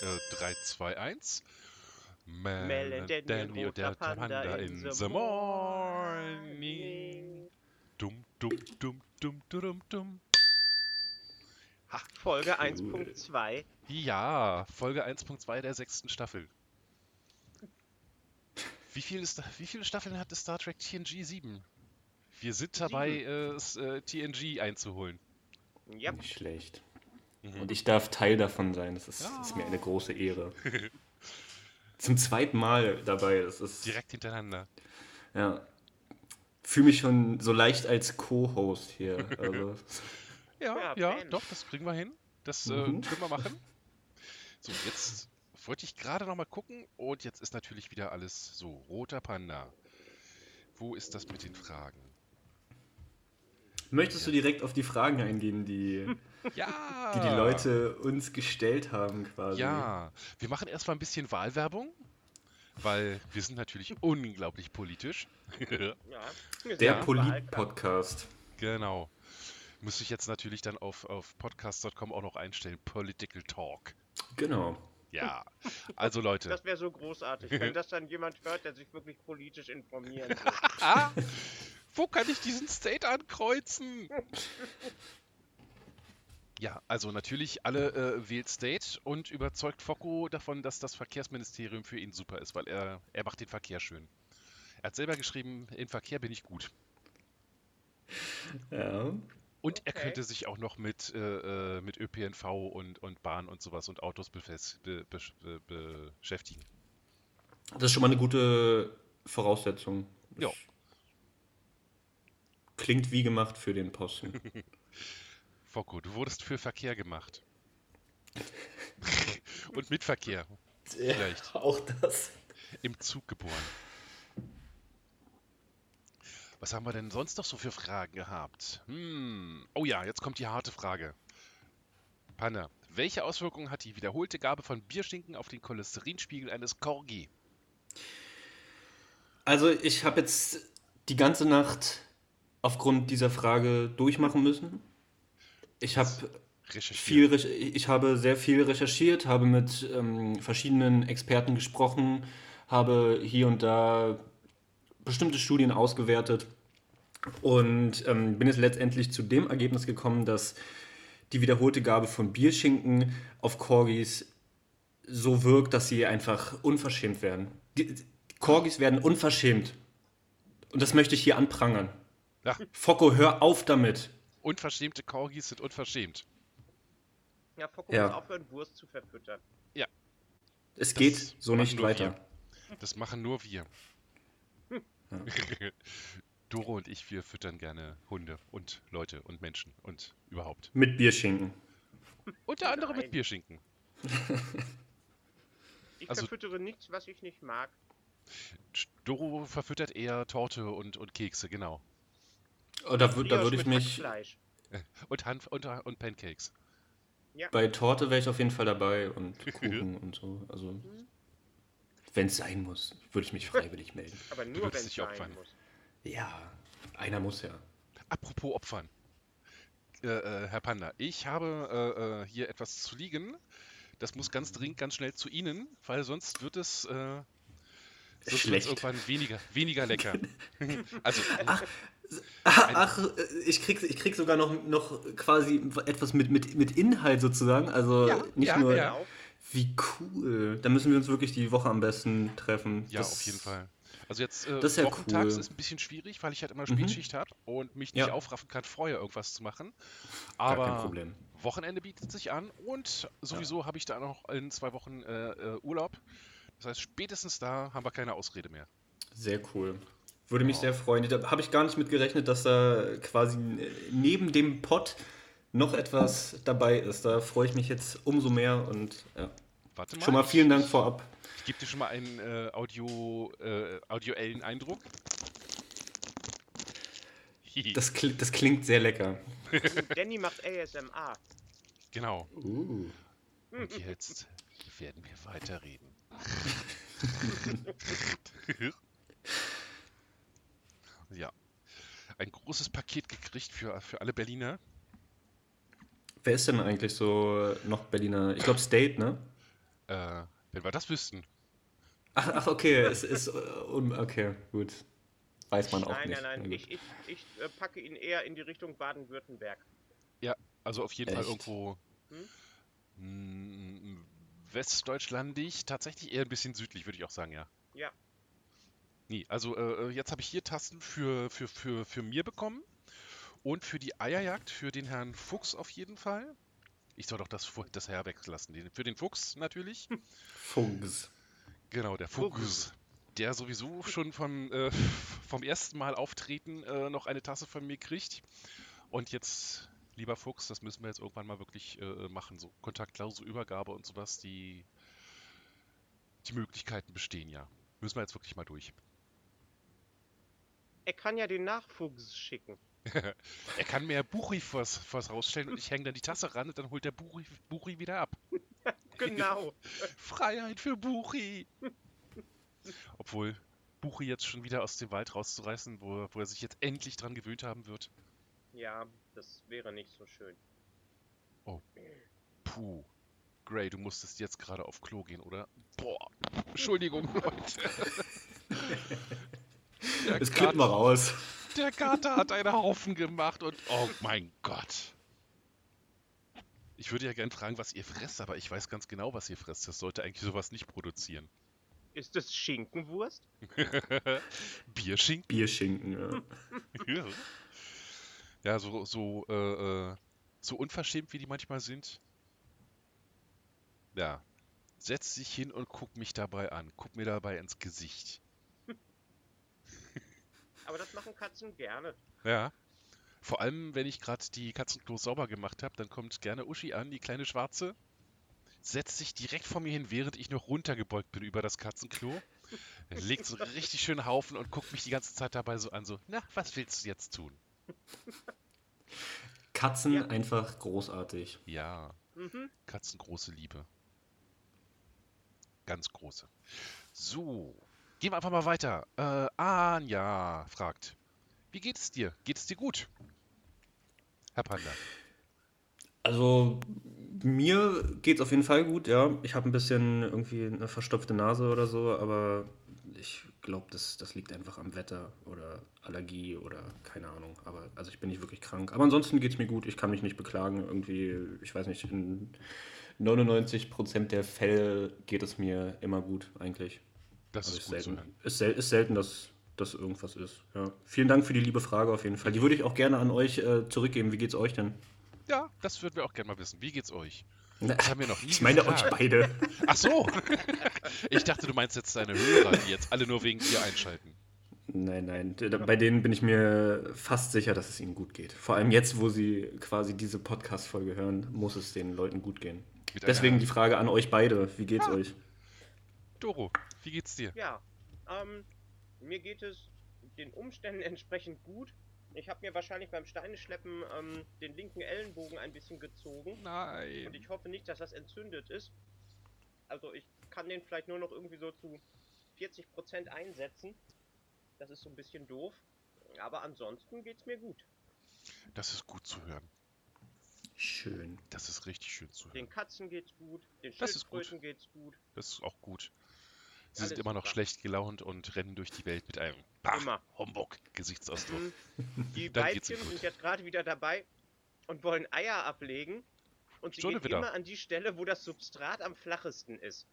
Äh, 3, 2, 1. Mel Mel and und der Panda in the the morning. Dumm, dumm, dumm, dumm, dumm, dumm. Folge 1.2. Ja, Folge 1.2 der sechsten Staffel. Wie, viel ist, wie viele Staffeln hatte Star Trek TNG? Sieben. Wir sind dabei, äh, es, äh, TNG einzuholen. Ja, Nicht schlecht. Mhm. Und ich darf Teil davon sein. Das ist, ist mir eine große Ehre. Zum zweiten Mal dabei. Das ist. Direkt hintereinander. Ja. Fühle mich schon so leicht als Co-Host hier. Also, Ja, Ja, ja, doch, das kriegen wir hin. Das äh, Mhm. können wir machen. So, jetzt wollte ich gerade noch mal gucken und jetzt ist natürlich wieder alles so. Roter Panda. Wo ist das mit den Fragen? Möchtest du direkt auf die Fragen eingehen, die Ja! die, die Leute uns gestellt haben, quasi? Ja, wir machen erstmal ein bisschen Wahlwerbung, weil wir sind natürlich unglaublich politisch. ja. Der. Polit-Podcast. genau. Muss ich jetzt natürlich dann auf, auf podcast.com auch noch einstellen. Political Talk. Genau. Ja. Also Leute. Das wäre so großartig, wenn das dann jemand hört, der sich wirklich politisch informieren will. Wo kann ich diesen State ankreuzen? Ja, also natürlich alle äh, wählt State und überzeugt Focko davon, dass das Verkehrsministerium für ihn super ist, weil er, er macht den Verkehr schön. Er hat selber geschrieben, im Verkehr bin ich gut. Ja. Und er Okay. könnte sich auch noch mit, äh, äh, mit ÖPNV und, und Bahn und sowas und Autos be, be, be, beschäftigen. Das ist schon mal eine gute Voraussetzung. Das Ja. Klingt wie gemacht für den Posten. Focko, du wurdest für Verkehr gemacht. und mit Verkehr. Vielleicht. Auch das. Im Zug geboren. Was haben wir denn sonst noch so für Fragen gehabt? Hm. Oh ja, jetzt kommt die harte Frage. Panne, welche Auswirkungen hat die wiederholte Gabe von Bierschinken auf den Cholesterinspiegel eines Corgi? Also ich habe jetzt die ganze Nacht aufgrund dieser Frage durchmachen müssen. Ich habe viel, ich habe sehr viel recherchiert, habe mit ähm, verschiedenen Experten gesprochen, habe hier und da bestimmte Studien ausgewertet und ähm, bin jetzt letztendlich zu dem Ergebnis gekommen, dass die wiederholte Gabe von Bierschinken auf Corgis so wirkt, dass sie einfach unverschämt werden. Die, die Corgis werden unverschämt. Und das möchte ich hier anprangern. Ja, Focko, hör auf damit. unverschämte Corgis sind unverschämt. Ja, Focko Ja. muss aufhören, Wurst zu verfüttern. Es Das geht so nicht weiter. Das machen nur wir. Doro und ich, wir füttern gerne Hunde und Leute und Menschen und überhaupt. Mit Bierschinken. Unter anderem mit. Bierschinken. Ich Also- verfüttere nichts, was ich nicht mag. Doro verfüttert eher Torte und, und Kekse, genau. Oh, da wür- da würde ich mich. Hackfleisch. Und Hanf und, und Pancakes. Bei Torte wäre ich auf jeden Fall dabei und Kuchen und so. Also, wenn es sein muss, würde ich mich freiwillig melden. Aber nur wenn es dich sein opfern. muss. Ja, einer muss ja. Apropos Opfern. Äh, äh, Herr Panda, ich habe äh, äh, hier etwas zu liegen. Das muss ganz dringend, ganz schnell zu Ihnen, weil sonst wird es, äh, sonst irgendwann weniger, weniger lecker. also, Ach, ach, ich krieg, ich krieg sogar noch, noch quasi etwas mit, mit, mit Inhalt sozusagen. Also Ja, nicht ja, nur. ja. Auf. Wie cool. Da müssen wir uns wirklich die Woche am besten treffen. ja, Das- auf jeden Fall. Also jetzt äh, das ist ja wochentags cool. ist ein bisschen schwierig, weil ich halt immer Mhm. Spätschicht habe und mich nicht Ja. aufraffen kann, vorher irgendwas zu machen. Gar kein Aber Problem. Wochenende bietet sich an und sowieso habe ich da noch in zwei Wochen äh, äh, Urlaub. Das heißt, spätestens da haben wir keine Ausrede mehr. Sehr cool. Würde mich Ja. sehr freuen. Da habe ich gar nicht mit gerechnet, dass da quasi neben dem Pod noch etwas dabei ist. Da freue ich mich jetzt umso mehr und ja. Warte mal. Schon mal vielen Dank vorab. Ich gebe dir schon mal einen äh, Audio, äh, audioellen Eindruck. Das, kli- das klingt sehr lecker. Danny macht ASMR. genau. Uh. Und jetzt werden wir weiterreden. ja. ein großes Paket gekriegt für, für alle Berliner. Wer ist denn eigentlich so noch Berliner? Ich glaube State, ne? Äh, wenn wir das wüssten. Ach, ach okay, es ist. Uh, okay, gut. Weiß man auch nein, nicht. Nein, nein, nein. Ich, ich, ich äh, packe ihn eher in die Richtung Baden-Württemberg. Ja, also auf jeden Echt? Fall irgendwo hm? westdeutschlandig, tatsächlich eher ein bisschen südlich, würde ich auch sagen, ja. Ja. Nee, also äh, jetzt habe ich hier Tasten für, für, für, für mir bekommen und für die Eierjagd für den Herrn Fuchs auf jeden Fall. Ich soll doch das, das Herr weglassen. Für den Fuchs natürlich. Fuchs. Genau, der Fuchs. Der sowieso schon vom, äh, vom ersten Mal auftreten äh, noch eine Tasse von mir kriegt. Und jetzt, lieber Fuchs, das müssen wir jetzt irgendwann mal wirklich äh, machen. So kontaktlose Übergabe und sowas, die, die Möglichkeiten bestehen ja. Müssen wir jetzt wirklich mal durch. Er kann ja den Nachwuchs schicken. Er kann mir Buchi vors, vors rausstellen und ich hänge dann die Tasse ran und dann holt der Buchi, Buchi wieder ab. Genau. Freiheit für Buchi! Obwohl Buchi jetzt schon wieder aus dem Wald rauszureißen, wo, er- wo er sich jetzt endlich dran gewöhnt haben wird. ja, das wäre nicht so schön. Puh. Gray, du musstest jetzt gerade auf Klo gehen, oder? Boah. Entschuldigung, Leute. Der Das klippt mal raus. der Kater hat einen Haufen gemacht und oh mein Gott. Ich würde ja gern fragen, was ihr fresst, aber ich weiß ganz genau, was ihr fresst. Das sollte eigentlich sowas nicht produzieren. Ist das Schinkenwurst? Bierschinken? Bierschinken, ja. Ja, so, so, äh, äh, so unverschämt wie die manchmal sind. Ja. Setz dich hin und guck mich dabei an. Guck mir dabei ins Gesicht. Aber das machen Katzen gerne. Ja. Vor allem, wenn ich gerade die Katzenklos sauber gemacht habe, dann kommt gerne Uschi an, die kleine Schwarze, setzt sich direkt vor mir hin, während ich noch runtergebeugt bin über das Katzenklo, legt so einen richtig schönen Haufen und guckt mich die ganze Zeit dabei so an, so, na, was willst du jetzt tun? Katzen Ja. einfach großartig. Ja, Mhm. Katzen große Liebe. Ganz große. So, gehen wir einfach mal weiter. Äh, Anja fragt, wie geht es dir? Geht es dir gut? Herr Panda. Also mir geht's auf jeden Fall gut, ja. Ich habe ein bisschen irgendwie eine verstopfte Nase oder so, aber ich glaube, das, das liegt einfach am Wetter oder Allergie oder keine Ahnung. Aber also ich bin nicht wirklich krank. Aber ansonsten geht's mir gut. Ich kann mich nicht beklagen. Irgendwie, ich weiß nicht, in 99% der Fälle geht es mir immer gut eigentlich. Das ist ist selten, ist, sel ist selten, dass dass irgendwas ist. Ja. Vielen Dank für die liebe Frage auf jeden Fall. Die würde ich auch gerne an euch äh, zurückgeben. Wie geht's euch denn? Ja, das würden wir auch gerne mal wissen. Wie geht's euch? Das haben wir noch nie Ich meine euch gefragt. beide. Ach so. ich dachte, du meinst jetzt deine Hörer, die jetzt alle nur wegen dir einschalten. Nein, nein. Bei denen bin ich mir fast sicher, dass es ihnen gut geht. Vor allem jetzt, wo sie quasi diese Podcast-Folge hören, muss es den Leuten gut gehen. Mit Deswegen die Frage an euch beide. Wie geht's euch? Doro, wie geht's dir? Ja, ähm, mir geht es den Umständen entsprechend gut. Ich habe mir wahrscheinlich beim Steineschleppen ähm, den linken Ellenbogen ein bisschen gezogen. Und Nein. ich hoffe nicht, dass das entzündet ist. Also ich kann den vielleicht nur noch irgendwie so zu 40% einsetzen. Das ist so ein bisschen doof. Aber ansonsten geht's mir gut. Das ist gut zu hören. Schön. Das ist richtig schön zu hören. Den Katzen geht's gut, den Das ist gut. Schildkröten geht's gut. Das ist auch gut. Sie Alles sind immer noch super. schlecht gelaunt und rennen durch die Welt mit einem Immer. Humbug Gesichtsausdruck. Mhm. Die Weibchen sind jetzt gerade wieder dabei und wollen Eier ablegen. Und sie Schon gehen wieder. immer an die Stelle, wo das Substrat am flachesten ist.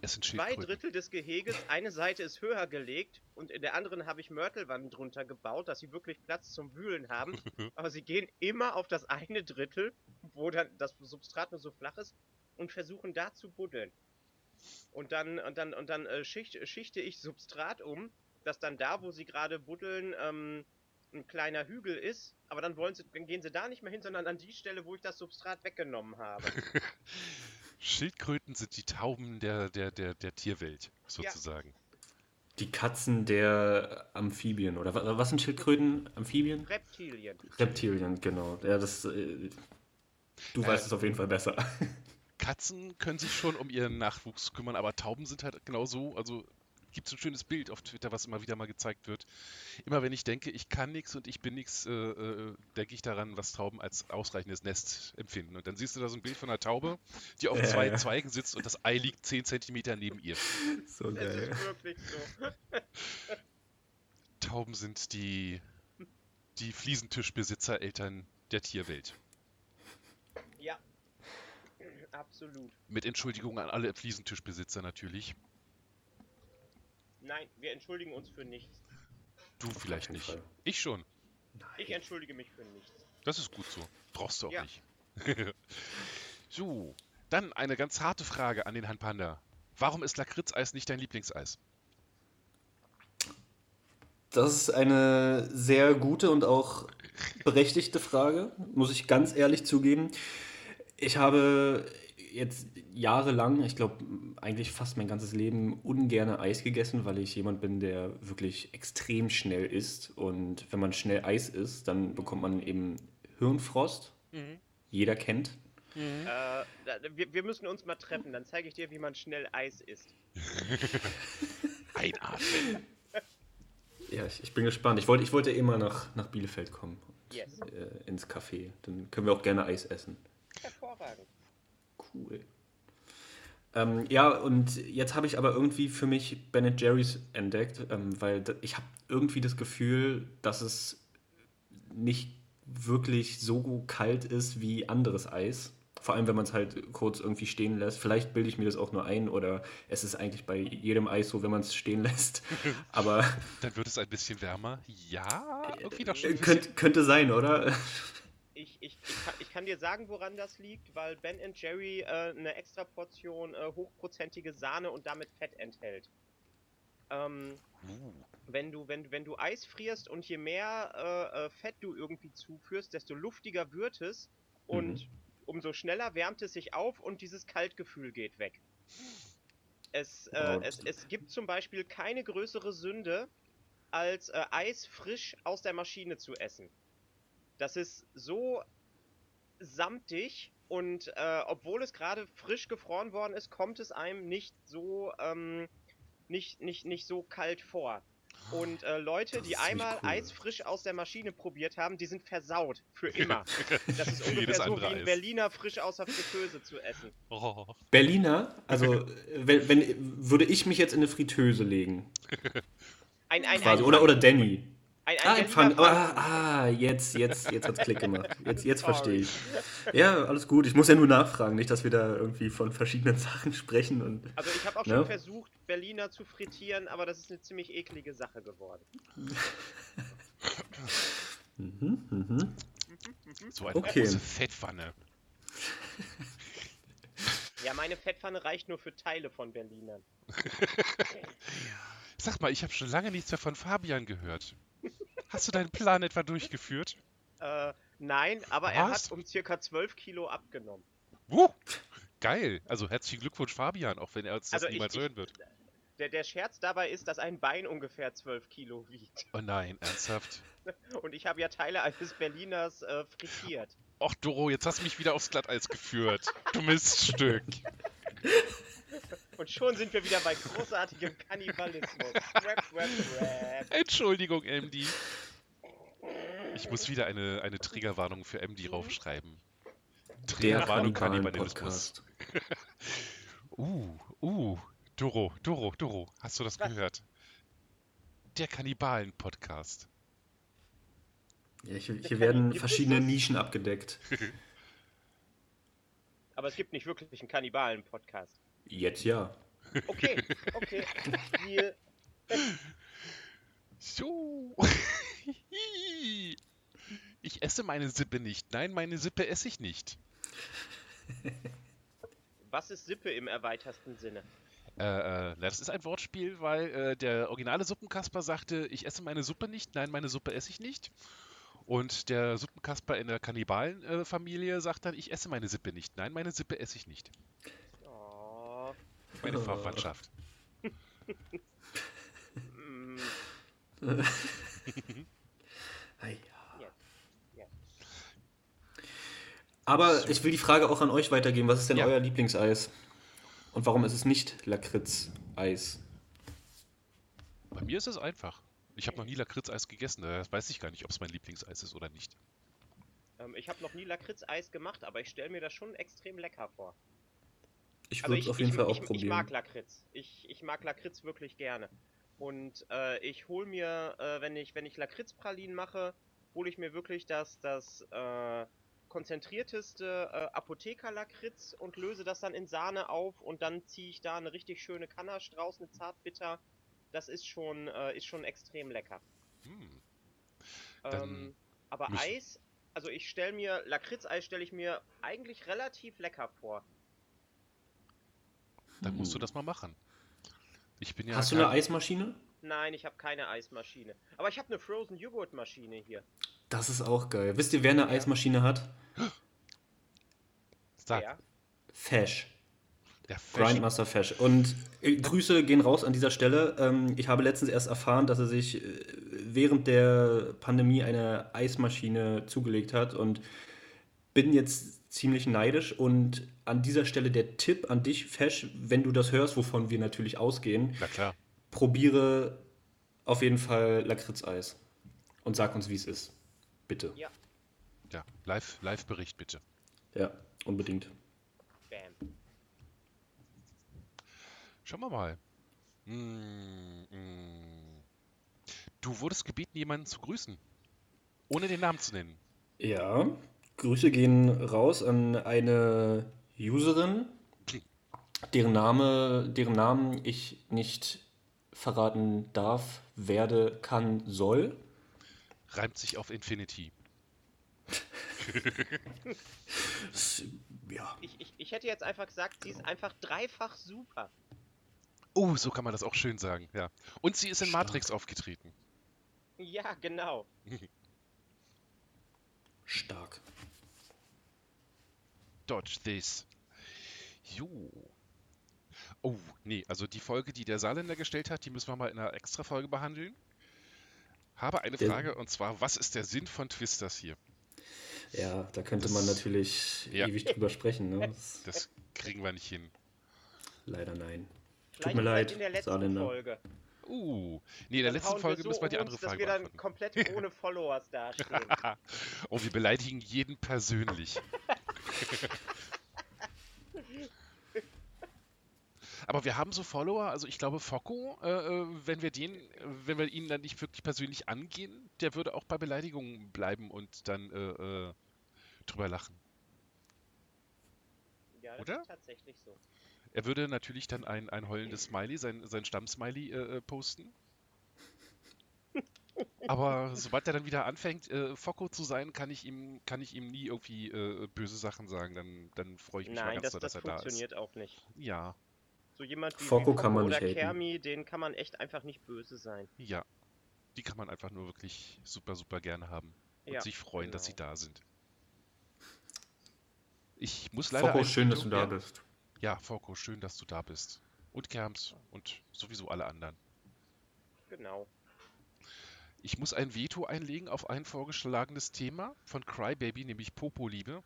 Es sind Zwei. Drittel des Geheges, eine Seite ist höher gelegt und in der anderen habe ich Mörtelwannen drunter gebaut, dass sie wirklich Platz zum Wühlen haben. Aber sie gehen immer auf das eine Drittel, wo dann das Substrat nur so flach ist und versuchen da zu buddeln. Und dann, und dann, und dann äh, schicht, schichte ich Substrat um, dass dann da, wo sie gerade buddeln, ähm, ein kleiner Hügel ist, aber dann wollen sie, dann gehen sie da nicht mehr hin, sondern an die Stelle, wo ich das Substrat weggenommen habe. Schildkröten sind die Tauben der, der, der, der Tierwelt, sozusagen. Die Katzen der Amphibien. Oder wa- was sind Schildkröten? Amphibien? Reptilien. Reptilien, genau. Ja, das. Äh, du Äh, weißt es auf jeden Fall besser. Katzen können sich schon um ihren Nachwuchs kümmern, aber Tauben sind halt genau so, also gibt es ein schönes Bild auf Twitter, was immer wieder mal gezeigt wird. Immer wenn ich denke, ich kann nichts und ich bin nichts, äh, äh, denke ich daran, was Tauben als ausreichendes Nest empfinden. Und dann siehst du da so ein Bild von einer Taube, die auf Ja, zwei ja. Zweigen sitzt und das Ei liegt 10 Zentimeter neben ihr. So geil. ist wirklich so. Tauben sind die, die Fliesentischbesitzer-Eltern der Tierwelt. Absolut. Mit Entschuldigung an alle Fliesentischbesitzer natürlich. Nein, wir entschuldigen uns für nichts. Du vielleicht nicht. Fall. Ich schon. Ich entschuldige mich für nichts. Das ist gut so. Brauchst du auch Ja. nicht. so, dann eine ganz harte Frage an den Herrn Panda. Warum ist Lakritzeis nicht dein Lieblingseis? Das ist eine sehr gute und auch berechtigte Frage, muss ich ganz ehrlich zugeben. Ich habe jetzt jahrelang, ich glaube eigentlich fast mein ganzes Leben, ungerne Eis gegessen, weil ich jemand bin, der wirklich extrem schnell isst. Und wenn man schnell Eis isst, dann bekommt man eben Hirnfrost. Jeder kennt. Äh, da- wir, wir müssen uns mal treffen, dann zeige ich dir, wie man schnell Eis isst. Einatmen. Ja, ich, ich bin gespannt. Ich wollte, ich wollte eh mal nach, nach Bielefeld kommen. Yes. Äh, ins Café. Dann können wir auch gerne Eis essen. Hervorragend. Cool. Ähm, ja, und jetzt habe ich aber irgendwie für mich Ben Jerry's entdeckt, ähm, weil ich habe irgendwie das Gefühl, dass es nicht wirklich so kalt ist wie anderes Eis. Vor allem, wenn man es halt kurz irgendwie stehen lässt. Vielleicht bilde ich mir das auch nur ein oder es ist eigentlich bei jedem Eis so, wenn man es stehen lässt. Aber Dann wird es ein bisschen wärmer. Ja, irgendwie doch schon. äh, könnt, könnte sein, oder? Ich, ich, ich, kann, ich kann dir sagen, woran das liegt, weil Ben Jerry äh, eine extra Portion äh, hochprozentige Sahne und damit Fett enthält. Ähm, Uh, wenn du, wenn, wenn du Eis frierst und je mehr äh, äh, Fett du irgendwie zuführst, desto luftiger wird es und umso schneller wärmt es sich auf und dieses Kaltgefühl geht weg. Es, äh, Wow. es, es gibt zum Beispiel keine größere Sünde, als äh, Eis frisch aus der Maschine zu essen. Das ist so samtig und äh, obwohl es gerade frisch gefroren worden ist, kommt es einem nicht so ähm, nicht, nicht, nicht so kalt vor. Und äh, Leute, Das die einmal cool. Eis frisch aus der Maschine probiert haben, die sind versaut. Für immer. Das ist ungefähr so wie ein. Berliner frisch aus der Fritteuse zu essen. oh. Berliner, also äh, wenn, wenn, würde ich mich jetzt in eine Fritteuse legen. Ein, ein, ein, Oder, oder Danny. Ein, ein Ah, ein Pfand. Pfand. Ah, ah, jetzt, jetzt, jetzt hat's Klick gemacht. Jetzt, jetzt verstehe ich. Ja, alles gut. Ich muss ja nur nachfragen, nicht, dass wir da irgendwie von verschiedenen Sachen sprechen. Und Also ich habe auch Ja. schon versucht, Berliner zu frittieren, aber das ist eine ziemlich eklige Sache geworden. mhm, mhm. So eine Okay. große Fettpfanne. Ja, meine Fettpfanne reicht nur für Teile von Berlinern. Sag mal, ich habe schon lange nichts mehr von Fabian gehört. Hast du deinen Plan etwa durchgeführt? Äh, nein, aber er Was? hat um circa 12 Kilo abgenommen. Uh, geil. Also herzlichen Glückwunsch, Fabian, auch wenn er uns das Also niemals ich- hören wird. Der, der Scherz dabei ist, dass ein Bein ungefähr 12 Kilo wiegt. Oh nein, ernsthaft. Und ich habe ja Teile eines Berliners äh, frittiert. Och, Doro, jetzt hast du mich wieder aufs Glatteis geführt. Du Miststück. Und schon sind wir wieder bei großartigem Kannibalismus. Rap, rap, rap. Entschuldigung, MD. Ich muss wieder eine, eine Triggerwarnung für MD raufschreiben. Der Triggerwarnung Kannibalismus. Kannibalen-Podcast. Uh, uh. Doro, Doro, Doro. Hast du das Was? gehört? Der Kannibalen-Podcast. Ja, hier, hier werden verschiedene Nischen abgedeckt. Aber es gibt nicht wirklich einen Kannibalen-Podcast. Jetzt ja. Okay, okay. Deal. So. Ich esse meine Sippe nicht. Nein, meine Sippe esse ich nicht. Was ist Sippe im erweitersten Sinne? Äh, äh, na, das ist ein Wortspiel, weil äh, der originale Suppenkasper sagte, ich esse meine Suppe nicht, nein, meine Suppe esse ich nicht. Und der Suppenkasper in der Kannibalenfamilie sagt dann, ich esse meine Sippe nicht, nein, meine Sippe esse ich nicht. Meine. Verwandtschaft. Aber ich will die Frage auch an euch weitergeben. Was ist denn Ja. euer Lieblingseis? Und warum ist es nicht Lakritz-Eis? Bei mir ist es einfach. Ich habe noch nie Lakritzeis gegessen, daher weiß ich gar nicht, ob es mein Lieblingseis ist oder nicht. Ähm, ich habe noch nie Lakritzeis gemacht, aber ich stelle mir das schon extrem lecker vor. Ich Also würde es auf jeden ich, Fall auch ich, probieren. Ich mag Lakritz. Ich, ich mag Lakritz wirklich gerne. Und äh, ich hole mir, äh, wenn ich, wenn ich Lakritzpralinen mache, hole ich mir wirklich das, das äh, konzentrierteste äh, Apotheker-Lakritz und löse das dann in Sahne auf und dann ziehe ich da eine richtig schöne Kanache draus, eine Zartbitter. Das ist schon, äh, ist schon extrem lecker. Hm. Ähm, aber Eis, also ich stelle mir, Lakritzeis stelle ich mir eigentlich relativ lecker vor. Dann musst du Hm. das mal machen. Ich bin ja Hast du eine Eismaschine? Nein, ich habe keine Eismaschine. Aber ich habe eine Frozen Joghurt Maschine hier. Das ist auch geil. Wisst ihr, wer eine Eismaschine hat? Sag, Ja. Fesh. der Fashion. Grindmaster Fesh. Und äh, Grüße gehen raus an dieser Stelle. Ähm, ich habe letztens erst erfahren, dass er sich äh, während der Pandemie eine Eismaschine zugelegt hat und bin jetzt ziemlich neidisch. Und an dieser Stelle der Tipp an dich, Fesh, wenn du das hörst, wovon wir natürlich ausgehen, Na klar. probiere auf jeden Fall Lakritzeis und sag uns, wie es ist. Bitte. Ja. Ja, Live- Live-Bericht bitte. Ja, unbedingt. Bam. Schauen wir mal. Hm, hm. Du wurdest gebeten, jemanden zu grüßen. Ohne den Namen zu nennen. Ja, Grüße gehen raus an eine Userin, deren Name, deren Namen ich nicht verraten darf, werde, kann, soll. Reimt sich auf Infinity. Das- Ja, Ich, ich, ich hätte jetzt einfach gesagt, sie ist einfach dreifach super. Oh, so kann man das auch schön sagen, ja. Und sie ist in Stark. Matrix aufgetreten. Ja, genau. stark. Dodge this. Jo. Oh, nee, also die Folge, die der Saarländer gestellt hat, die müssen wir mal in einer extra Folge behandeln. Habe eine Der- Frage und zwar, was ist der Sinn von Twisters hier? Ja, da könnte Das- man natürlich Ja. ewig drüber sprechen. Ne? Das, Das kriegen wir nicht hin. leider nein. Vielleicht, mir vielleicht leid, in der letzten Saarländer. Folge. Uh, nee, in der letzten Folge so müssen wir die andere uns, dass Frage wir dann komplett ohne Followers dastehen. oh, wir beleidigen jeden persönlich. Aber wir haben so Follower, also ich glaube Focko, äh, äh, wenn wir den, äh, wenn wir ihn dann nicht wirklich persönlich angehen, der würde auch bei Beleidigungen bleiben und dann äh, äh, drüber lachen. ja, das Oder? ist tatsächlich so. Er würde natürlich dann ein, ein heulendes Smiley, sein, sein Stammsmiley äh, posten. Aber sobald er dann wieder anfängt, äh, Focko zu sein, kann ich ihm, kann ich ihm nie irgendwie äh, böse Sachen sagen. Dann, dann freue ich mich mal Nein, ganz das, das dass er da ist. funktioniert auch nicht. Ja, So jemand wie, Focko wie kann man oder haten. Kermi, den kann man echt einfach nicht böse sein. ja. Die kann man einfach nur wirklich super, super gerne haben. Und Ja, sich freuen, dass sie genau. da sind. Ich muss leider. Focko, ein schön, dass du da bist. Ja, Focko, schön, dass du da bist. Und Kerms und sowieso alle anderen. Genau. Ich muss ein Veto einlegen auf ein vorgeschlagenes Thema von Crybaby, nämlich Popo-Liebe.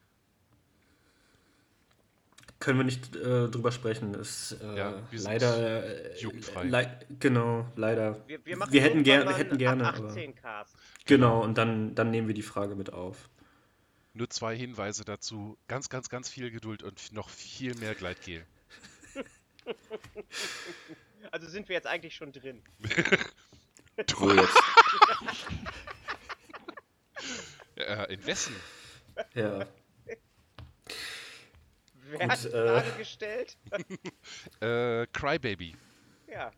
Können wir nicht äh, drüber sprechen. Ist äh, Ja, wir sind leider äh, jugendfrei. lei- genau, leider. Wir, wir, machen Wir hätten, ger wir hätten gerne, ab aber 18 Cast. genau. Und dann, dann nehmen wir die Frage mit auf. Nur zwei Hinweise dazu. Ganz, ganz, ganz viel Geduld und noch viel mehr Gleitgel. Also sind wir jetzt eigentlich schon drin. So jetzt. Äh, in wessen? Ja. Wer Gut, hat die äh, Frage gestellt? Äh, Crybaby. Ja.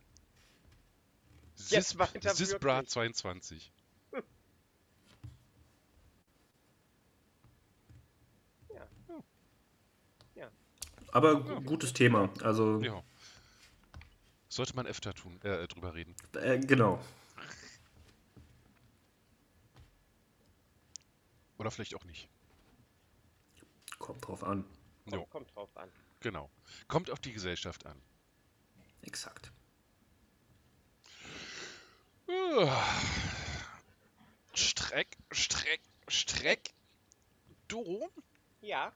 Sis, Jetzt weiter Sisbra wirklich. 22. Aber gu- gutes Thema. Also, Ja. Sollte man öfter tun, äh, drüber reden. äh, genau. Oder vielleicht auch nicht. Kommt drauf an. Jo, Kommt, kommt drauf an. genau. Kommt auf die Gesellschaft an. Exakt. Streck, Streck, Streck. Doro, Ja,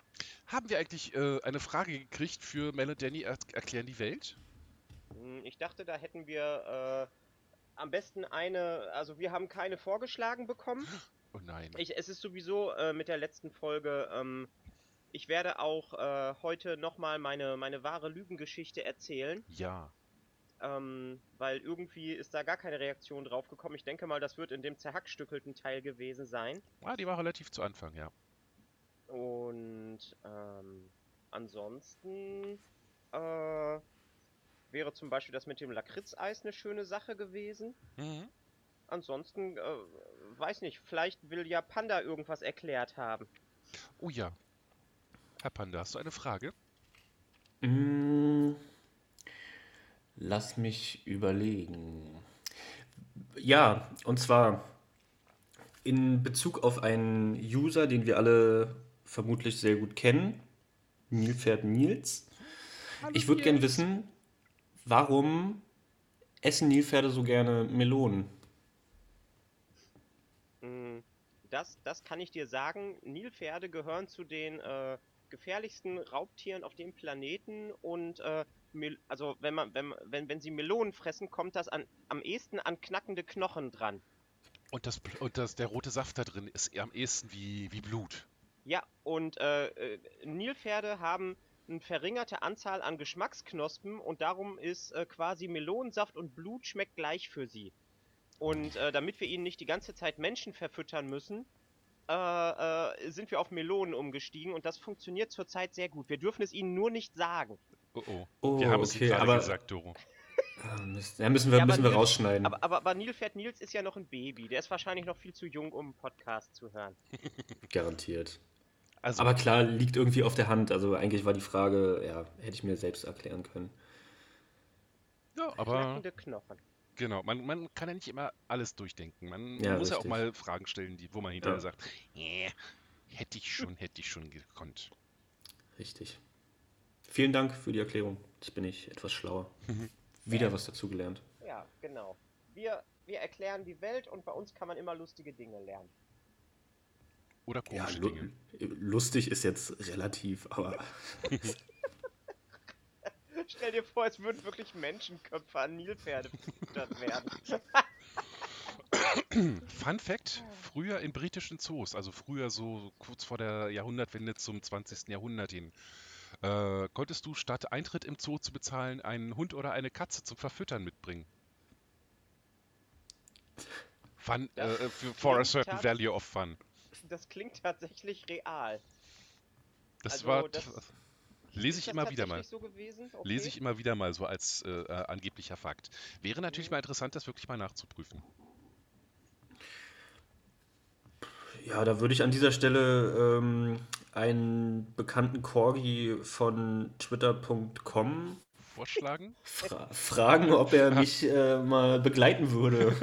haben wir eigentlich äh, eine Frage gekriegt für Mel und Danny er erklären die Welt? hm, ich dachte, da hätten wir am besten eine, also wir haben keine vorgeschlagen bekommen. Oh nein. Ich, es ist sowieso äh, mit der letzten Folge, ähm, ich werde auch äh, heute nochmal meine, meine wahre Lügengeschichte erzählen. Ja. Ähm, weil irgendwie ist da gar keine Reaktion drauf gekommen. Ich denke mal, das wird in dem zerhackstückelten Teil gewesen sein. Ah, die war relativ zu Anfang, ja. Und ähm, ansonsten äh, wäre zum Beispiel das mit dem Lakritzeis eine schöne Sache gewesen. Mhm. Ansonsten, äh, weiß nicht, vielleicht will ja Panda irgendwas erklärt haben. Oh ja. Herr Panda, hast du eine Frage? Mm, Lass mich überlegen. Ja, und zwar in Bezug auf einen User, den wir alle vermutlich sehr gut kennen, Nilpferd Nils. Ich würde gerne wissen, warum essen Nilpferde so gerne Melonen? Mm, Das, das kann ich dir sagen. Nilpferde gehören zu den äh, gefährlichsten Raubtieren auf dem Planeten und äh, also wenn man, wenn, wenn, wenn sie Melonen fressen, kommt das an, am ehesten an knackende Knochen dran. Und, das, und das, der rote Saft da drin ist am ehesten wie, wie Blut. Ja, und äh, äh, Nilpferde haben eine verringerte Anzahl an Geschmacksknospen und darum ist äh, quasi Melonensaft und Blut schmeckt gleich für sie. Und äh, damit wir ihnen nicht die ganze Zeit Menschen verfüttern müssen, äh, äh, sind wir auf Melonen umgestiegen und das funktioniert zurzeit sehr gut. Wir dürfen es ihnen nur nicht sagen. Oh oh. Oh, wir haben es okay, ihm gerade aber- gesagt, Doro. Ah, Mist. Ja, müssen wir, Ja, aber müssen wir Nils- rausschneiden. Aber, aber, aber Nilpferd Nils ist ja noch ein Baby. Der ist wahrscheinlich noch viel zu jung, um einen Podcast zu hören. Garantiert. Also, Aber klar, liegt irgendwie auf der Hand. Also eigentlich war die Frage, ja, hätte ich mir selbst erklären können. ja, aber Knackende Knochen. Genau, man, man kann ja nicht immer alles durchdenken. Man Ja, muss ja auch richtig. mal Fragen stellen, die, wo man hinterher Ja. sagt, nee, hätte ich schon, hätte ich schon gekonnt. Richtig. Vielen Dank für die Erklärung. Jetzt bin ich etwas schlauer. Wieder was dazugelernt. Ja, genau. Wir, wir erklären die Welt und bei uns kann man immer lustige Dinge lernen. Oder Ja, komische lu Dinge. lustig ist jetzt relativ, aber Stell dir vor, es würden wirklich Menschenköpfe an Nilpferde gefüttert werden. Fun Fact: Früher in britischen Zoos, also früher so kurz vor der Jahrhundertwende zum 20. Jahrhundert hin, äh, konntest du statt Eintritt im Zoo zu bezahlen einen Hund oder eine Katze zum Verfüttern mitbringen. Fun, äh, äh, for a certain value of fun. Das klingt tatsächlich real. Das Also, war, das- lese ich immer wieder mal. so gewesen? Okay. Lese ich immer wieder mal so als äh, äh, angeblicher Fakt. Wäre natürlich Mhm. mal interessant, das wirklich mal nachzuprüfen. ja, da würde ich an dieser Stelle ähm, einen bekannten Corgi von twitter.com Vorschlagen, fra fragen, ob er mich äh, mal begleiten würde.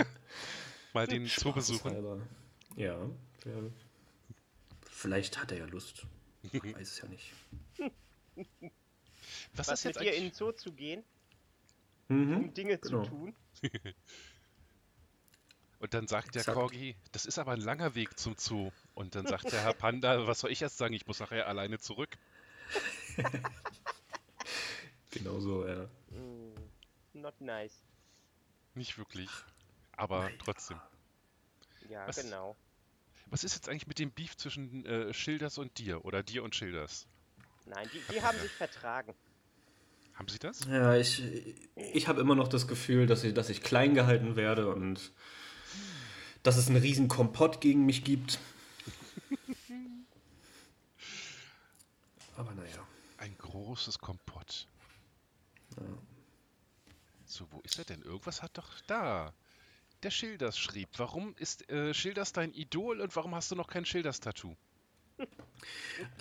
mal den Zoo besuchen. Ja. Vielleicht hat er ja Lust. Ich weiß es ja nicht. Was, Was ist mit jetzt dir in den? Zoo zu gehen, Mhm. um Dinge genau. zu tun? Und dann sagt der. Corgi, das ist aber ein langer Weg zum Zoo. Und dann sagt der Herr Panda, was soll ich jetzt sagen? Ich muss nachher alleine zurück. Genau so, ja. Mm, not nice. Nicht wirklich. Aber trotzdem. Ja, Was- genau. Was ist jetzt eigentlich mit dem Beef zwischen äh, Schilders und dir? Oder dir und Schilders? Nein, die, die haben sich vertragen. Haben sie das? Ja, ich, ich habe immer noch das Gefühl, dass ich, dass ich klein gehalten werde und dass es einen riesen Kompott gegen mich gibt. Aber naja. Ein großes Kompott. So, wo ist er denn? Irgendwas hat doch da. Der Schilders schrieb, warum ist äh, Schilders dein Idol und warum hast du noch kein Schilders-Tattoo?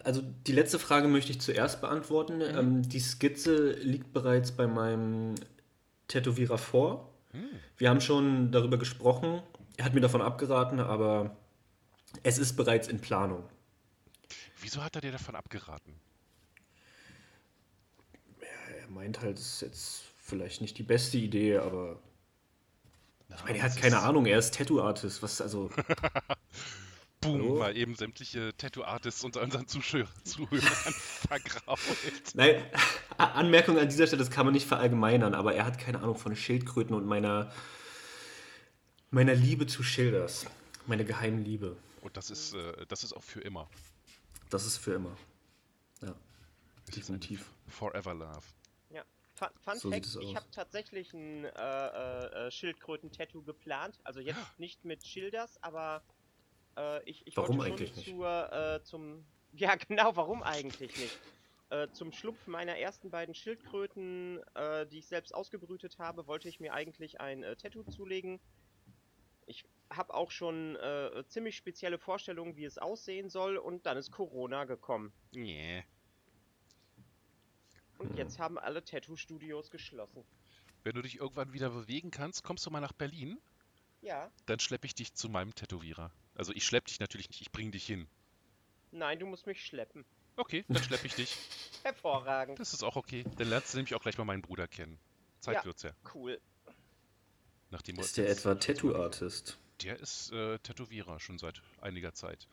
Also die letzte Frage möchte ich zuerst beantworten. Ähm, die Skizze liegt bereits bei meinem Tätowierer vor. Wir haben schon darüber gesprochen. Er hat mir davon abgeraten, aber es ist bereits in Planung. Wieso hat er dir davon abgeraten? Er meint halt, es ist jetzt vielleicht nicht die beste Idee, aber ich meine, er hat keine Ahnung, er ist Tattoo-Artist. Was, also, Boom, Hallo? mal eben sämtliche Tattoo-Artists unter unseren Zuschauern Zuhörern vergrault. nein, Anmerkung an dieser Stelle, das kann man nicht verallgemeinern, aber er hat keine Ahnung von Schildkröten und meiner Meiner Liebe zu Schilders. Meine geheime Liebe. Und das ist, äh, das ist auch für immer. Das ist für immer. Ja, Das definitiv. Forever Love. Ja. Fun, Fun So Fact, sieht es ich habe tatsächlich ein äh, äh, äh, Schildkröten-Tattoo geplant. Also jetzt nicht mit Schilders, aber äh, ich, ich Warum wollte eigentlich schon nicht? zur, äh, zum... Ja, genau, warum eigentlich nicht? Äh, zum Schlupf meiner ersten beiden Schildkröten, äh, die ich selbst ausgebrütet habe, wollte ich mir eigentlich ein äh, Tattoo zulegen. Ich habe auch schon äh, ziemlich spezielle Vorstellungen, wie es aussehen soll, und dann ist Corona gekommen. Nee. Und Hm. jetzt haben alle Tattoo-Studios geschlossen. Wenn du dich irgendwann wieder bewegen kannst, kommst du mal nach Berlin, Ja, dann schleppe ich dich zu meinem Tätowierer. Also ich schleppe dich natürlich nicht, ich bringe dich hin. nein, du musst mich schleppen. Okay, dann schleppe ich dich. Hervorragend. Das ist auch okay. Dann lernst du nämlich auch gleich mal meinen Bruder kennen. Zeit Ja. wird's ja. Cool. Nachdem Ist der etwa Tattoo-Artist? Der ist äh, Tätowierer schon seit einiger Zeit.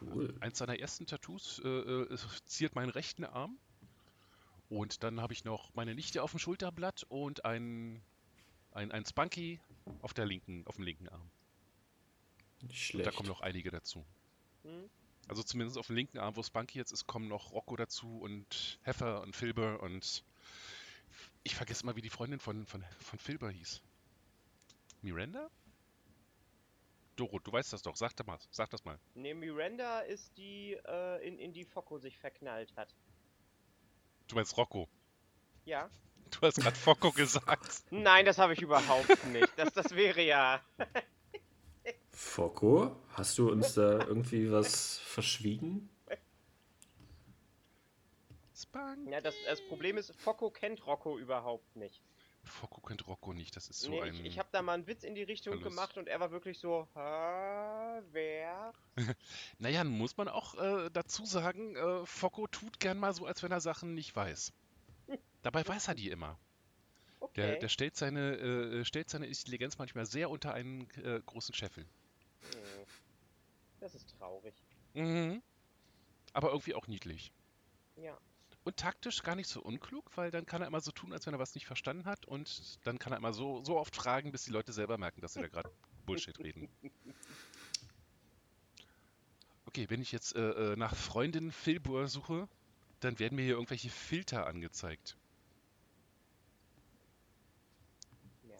Cool. Eins seiner ersten Tattoos äh, äh, ziert meinen rechten Arm. Und dann habe ich noch meine Nichte auf dem Schulterblatt und ein, ein, ein Spunky auf, der linken, auf dem linken Arm. Nicht Und schlecht. da kommen noch einige dazu. Hm? Also zumindest auf dem linken Arm, wo Spunky jetzt ist, kommen noch Rocco dazu und Heffer und Filber und ich vergesse immer, wie die Freundin von, von, von Filber hieß. Miranda? Doro, du weißt das doch. Sag das mal. Sag das mal. Ne, Miranda ist die, äh, in, in die Focko sich verknallt hat. Du meinst Rocco. Ja? Du hast gerade Focco gesagt. Nein, das habe ich überhaupt nicht. Das, das wäre ja. Focko, hast du uns da irgendwie was verschwiegen? Spunk. Ja, das, das Problem ist, Focko kennt Rocco überhaupt nicht. Focco kennt Rocco nicht. Das ist so nee, ein. ich, ich habe da mal einen Witz in die Richtung Verlust. gemacht und er war wirklich so, Hä, wer? Naja, muss man auch äh, dazu sagen, äh, Focco tut gern mal so, als wenn er Sachen nicht weiß. Dabei weiß er die immer. Okay. Der, der stellt, seine, äh, stellt seine Intelligenz manchmal sehr unter einen äh, großen Scheffel. Hm. Das ist traurig. Mhm. Aber irgendwie auch niedlich. Ja. Und taktisch gar nicht so unklug, weil dann kann er immer so tun, als wenn er was nicht verstanden hat und dann kann er immer so, so oft fragen, bis die Leute selber merken, dass sie da gerade Bullshit reden. Okay, wenn ich jetzt äh, äh, nach Freundin Filbur suche, dann werden mir hier irgendwelche Filter angezeigt.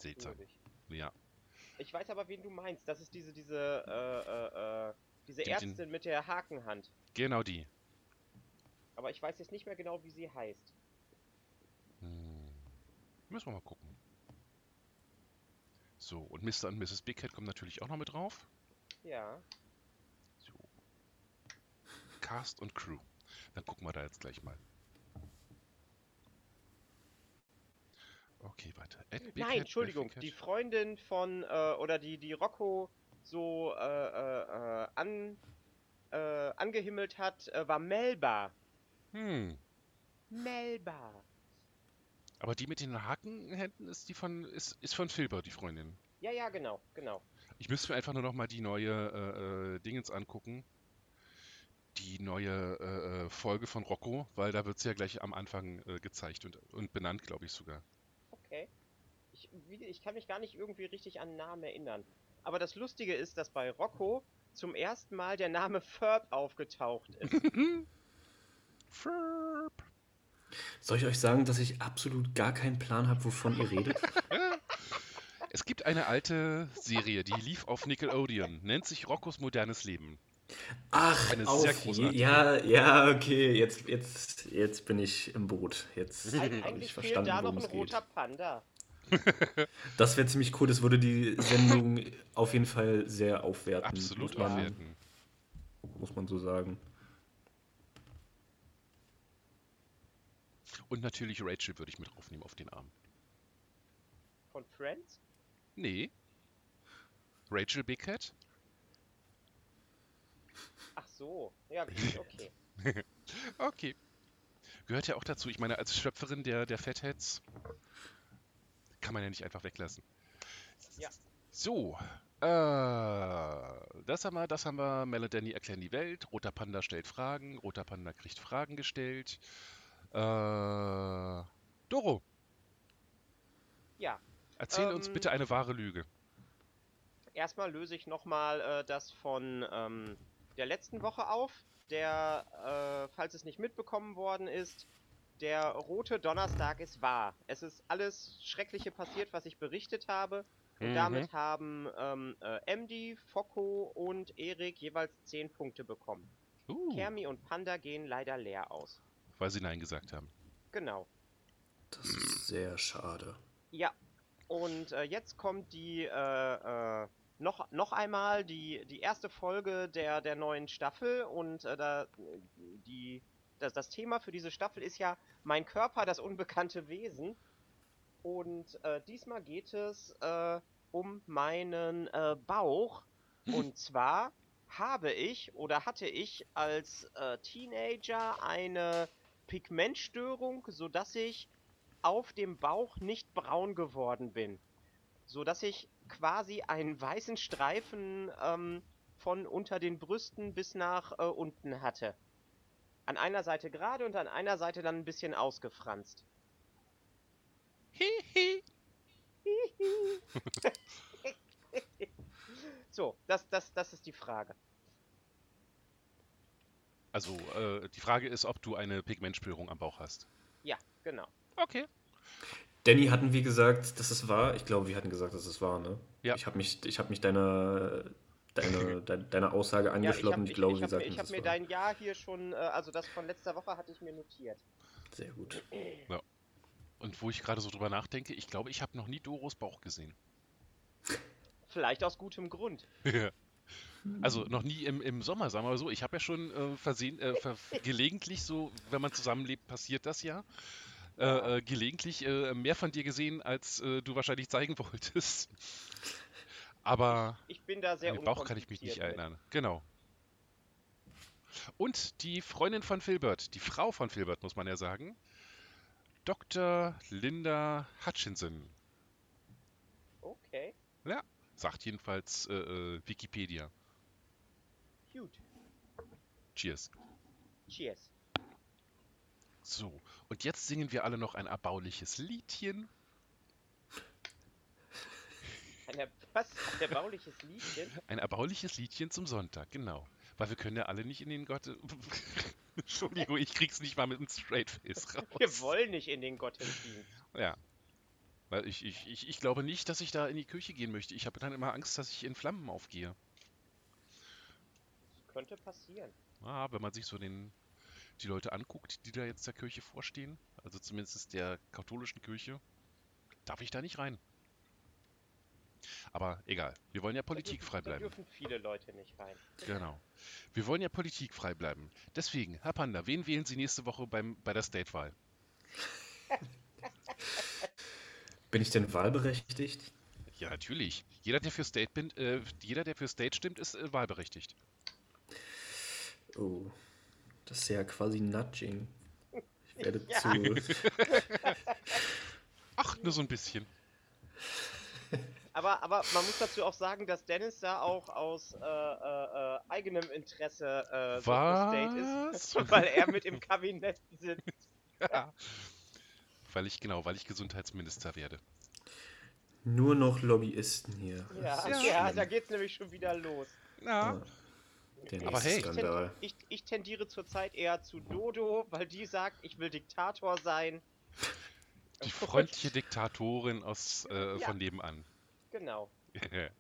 Seltsam. Ja, Ich weiß aber, wen du meinst. Das ist diese, diese, äh, äh, äh, diese Die mit den- Ärztin mit der Hakenhand. genau die. Aber ich weiß jetzt nicht mehr genau, wie sie heißt. Hm. Müssen wir mal gucken. So, und Mr. und Mrs. Big Cat kommen natürlich auch noch mit drauf. Ja. So. Cast und Crew. Dann gucken wir da jetzt gleich mal. Okay, weiter. Nein, Entschuldigung. Die. Freundin von, äh, oder die, die Rocco so, äh, äh, äh, an, äh, angehimmelt hat, äh, war Melba. Hm. Melba. Aber die mit den Hakenhänden ist die von ist, ist von Filber, die Freundin. Ja, ja, genau, genau. Ich müsste mir einfach nur noch mal die neue Dingens angucken. Die neue äh, Folge von Rocco, weil da wird sie ja gleich am Anfang äh, gezeigt und, und benannt, glaube ich sogar. Ich, wie, ich kann mich gar nicht irgendwie richtig an Namen erinnern. Aber das Lustige ist, dass bei Rocco zum ersten Mal der Name Ferb aufgetaucht ist. Ferb. Soll ich euch sagen, dass ich absolut gar keinen Plan habe, wovon ihr redet? Es gibt eine alte Serie, die lief auf Nickelodeon, nennt sich Roccos modernes Leben. Ach, Eine auf sehr großartige. ja, ja, okay, jetzt, jetzt, jetzt bin ich im Boot. Jetzt habe ich eigentlich fehlt verstanden, da noch ein es geht. roter Panda. Das wäre ziemlich cool, das würde die Sendung auf jeden Fall sehr aufwerten. Absolut muss man, aufwerten. muss man so sagen. Und natürlich Rachel würde ich mit aufnehmen auf den Arm. Von Friends? Nee. Rachel Big Cat? Ach so. Ja, okay. Okay. Gehört ja auch dazu. Ich meine, als Schöpferin der, der Fatheads kann man ja nicht einfach weglassen. Ja. So. Äh, das haben wir, das haben wir. Melody erklären die Welt. Roter Panda stellt Fragen. Roter Panda kriegt Fragen gestellt. Äh, Doro, Ja. erzähl uns Ähm, bitte eine wahre Lüge. erstmal löse ich nochmal äh, das von ähm, der letzten Woche auf. Der, äh, falls es nicht mitbekommen worden ist, der rote Donnerstag ist wahr. Es ist alles Schreckliche passiert, was ich berichtet habe. Und Mhm. damit haben ähm, äh, MD, Focko und Erik jeweils 10 Punkte bekommen. Uh, Kermi und Panda gehen leider leer aus. weil sie Nein gesagt haben. Genau. Das ist sehr schade. Ja. Und äh, jetzt kommt die äh, äh, noch, noch einmal die, die erste Folge der, der neuen Staffel und äh, da, die, das, das Thema für diese Staffel ist ja Mein Körper, das unbekannte Wesen. Und äh, diesmal geht es äh, um meinen äh, Bauch. Und zwar habe ich oder hatte ich als äh, Teenager eine Pigmentstörung, sodass ich auf dem Bauch nicht braun geworden bin. Sodass ich quasi einen weißen Streifen ähm, von unter den Brüsten bis nach äh, unten hatte. An einer Seite gerade und an einer Seite dann ein bisschen ausgefranst. Hihi. So, das, das, das ist die Frage. Also, äh, die Frage ist, ob du eine Pigmentstörung am Bauch hast. Ja, genau. Okay. Danny hatten wir gesagt, dass es war. Ich glaube, wir hatten gesagt, dass es war, ne? Ja. Ich habe mich, ich hab mich deiner, deine, de, deiner Aussage Ja, ich angeschlossen. habe ich, ich, glaube, ich hab, ich dass hab es mir dein Jahr hier schon, äh, also das von letzter Woche hatte ich mir notiert. Sehr gut. Und wo ich gerade so drüber nachdenke, ich glaube, ich habe noch nie Doros Bauch gesehen. Vielleicht aus gutem Grund. Also noch nie im, im Sommer, sagen wir mal so. Ich habe ja schon äh, versehen, äh, ver gelegentlich so, wenn man zusammenlebt, passiert das ja. Äh, äh, gelegentlich äh, mehr von dir gesehen, als äh, du wahrscheinlich zeigen wolltest. Aber Ich bin da sehr den Bauch kann ich mich nicht mit. erinnern. Genau. Und die Freundin von Filbert, die Frau von Filbert, muss man ja sagen, Dr. Linda Hutchinson, Okay, sagt jedenfalls äh, äh, Wikipedia. gut. Cheers. Cheers. So, und jetzt singen wir alle noch ein erbauliches Liedchen. Ein, was? Ein erbauliches Liedchen? Ein erbauliches Liedchen zum Sonntag, genau. Weil wir können ja alle nicht in den Gott... Entschuldigung, ich krieg's nicht mal mit einem Straight Face raus. Wir wollen nicht in den Gottesdienst. Ja. Weil ich, ich, ich, ich glaube nicht, dass ich da in die Kirche gehen möchte. Ich habe dann immer Angst, dass ich in Flammen aufgehe. Das könnte passieren. Ah, wenn man sich so den, die Leute anguckt, die da jetzt der Kirche vorstehen, also zumindest der katholischen Kirche, darf ich da nicht rein. Aber egal, wir wollen ja politikfrei dürfen, da bleiben. dürfen viele Leute nicht rein. Genau. Wir wollen ja politikfrei bleiben. Deswegen, Herr Panda, wen wählen Sie nächste Woche beim, bei der State-Wahl? Bin ich denn wahlberechtigt? Ja, natürlich. Jeder, der für State, bin, äh, jeder, der für State stimmt, ist äh, wahlberechtigt. Oh, das ist ja quasi Nudging. Ich werde Ja. zu. Ach, nur so ein bisschen. Aber, aber man muss dazu auch sagen, dass Dennis da auch aus äh, äh, äh, eigenem Interesse äh, so State ist. Weil er mit im Kabinett sitzt. Ja. Weil ich, genau, weil ich Gesundheitsminister werde. Nur noch Lobbyisten hier. Ja, ja, da geht's nämlich schon wieder los. Ja. Ja. Aber hey. Skandal. ich, ich tendiere zurzeit eher zu Dodo, weil die sagt, ich will Diktator sein. Die freundliche Diktatorin aus, äh, Ja. von nebenan. Genau.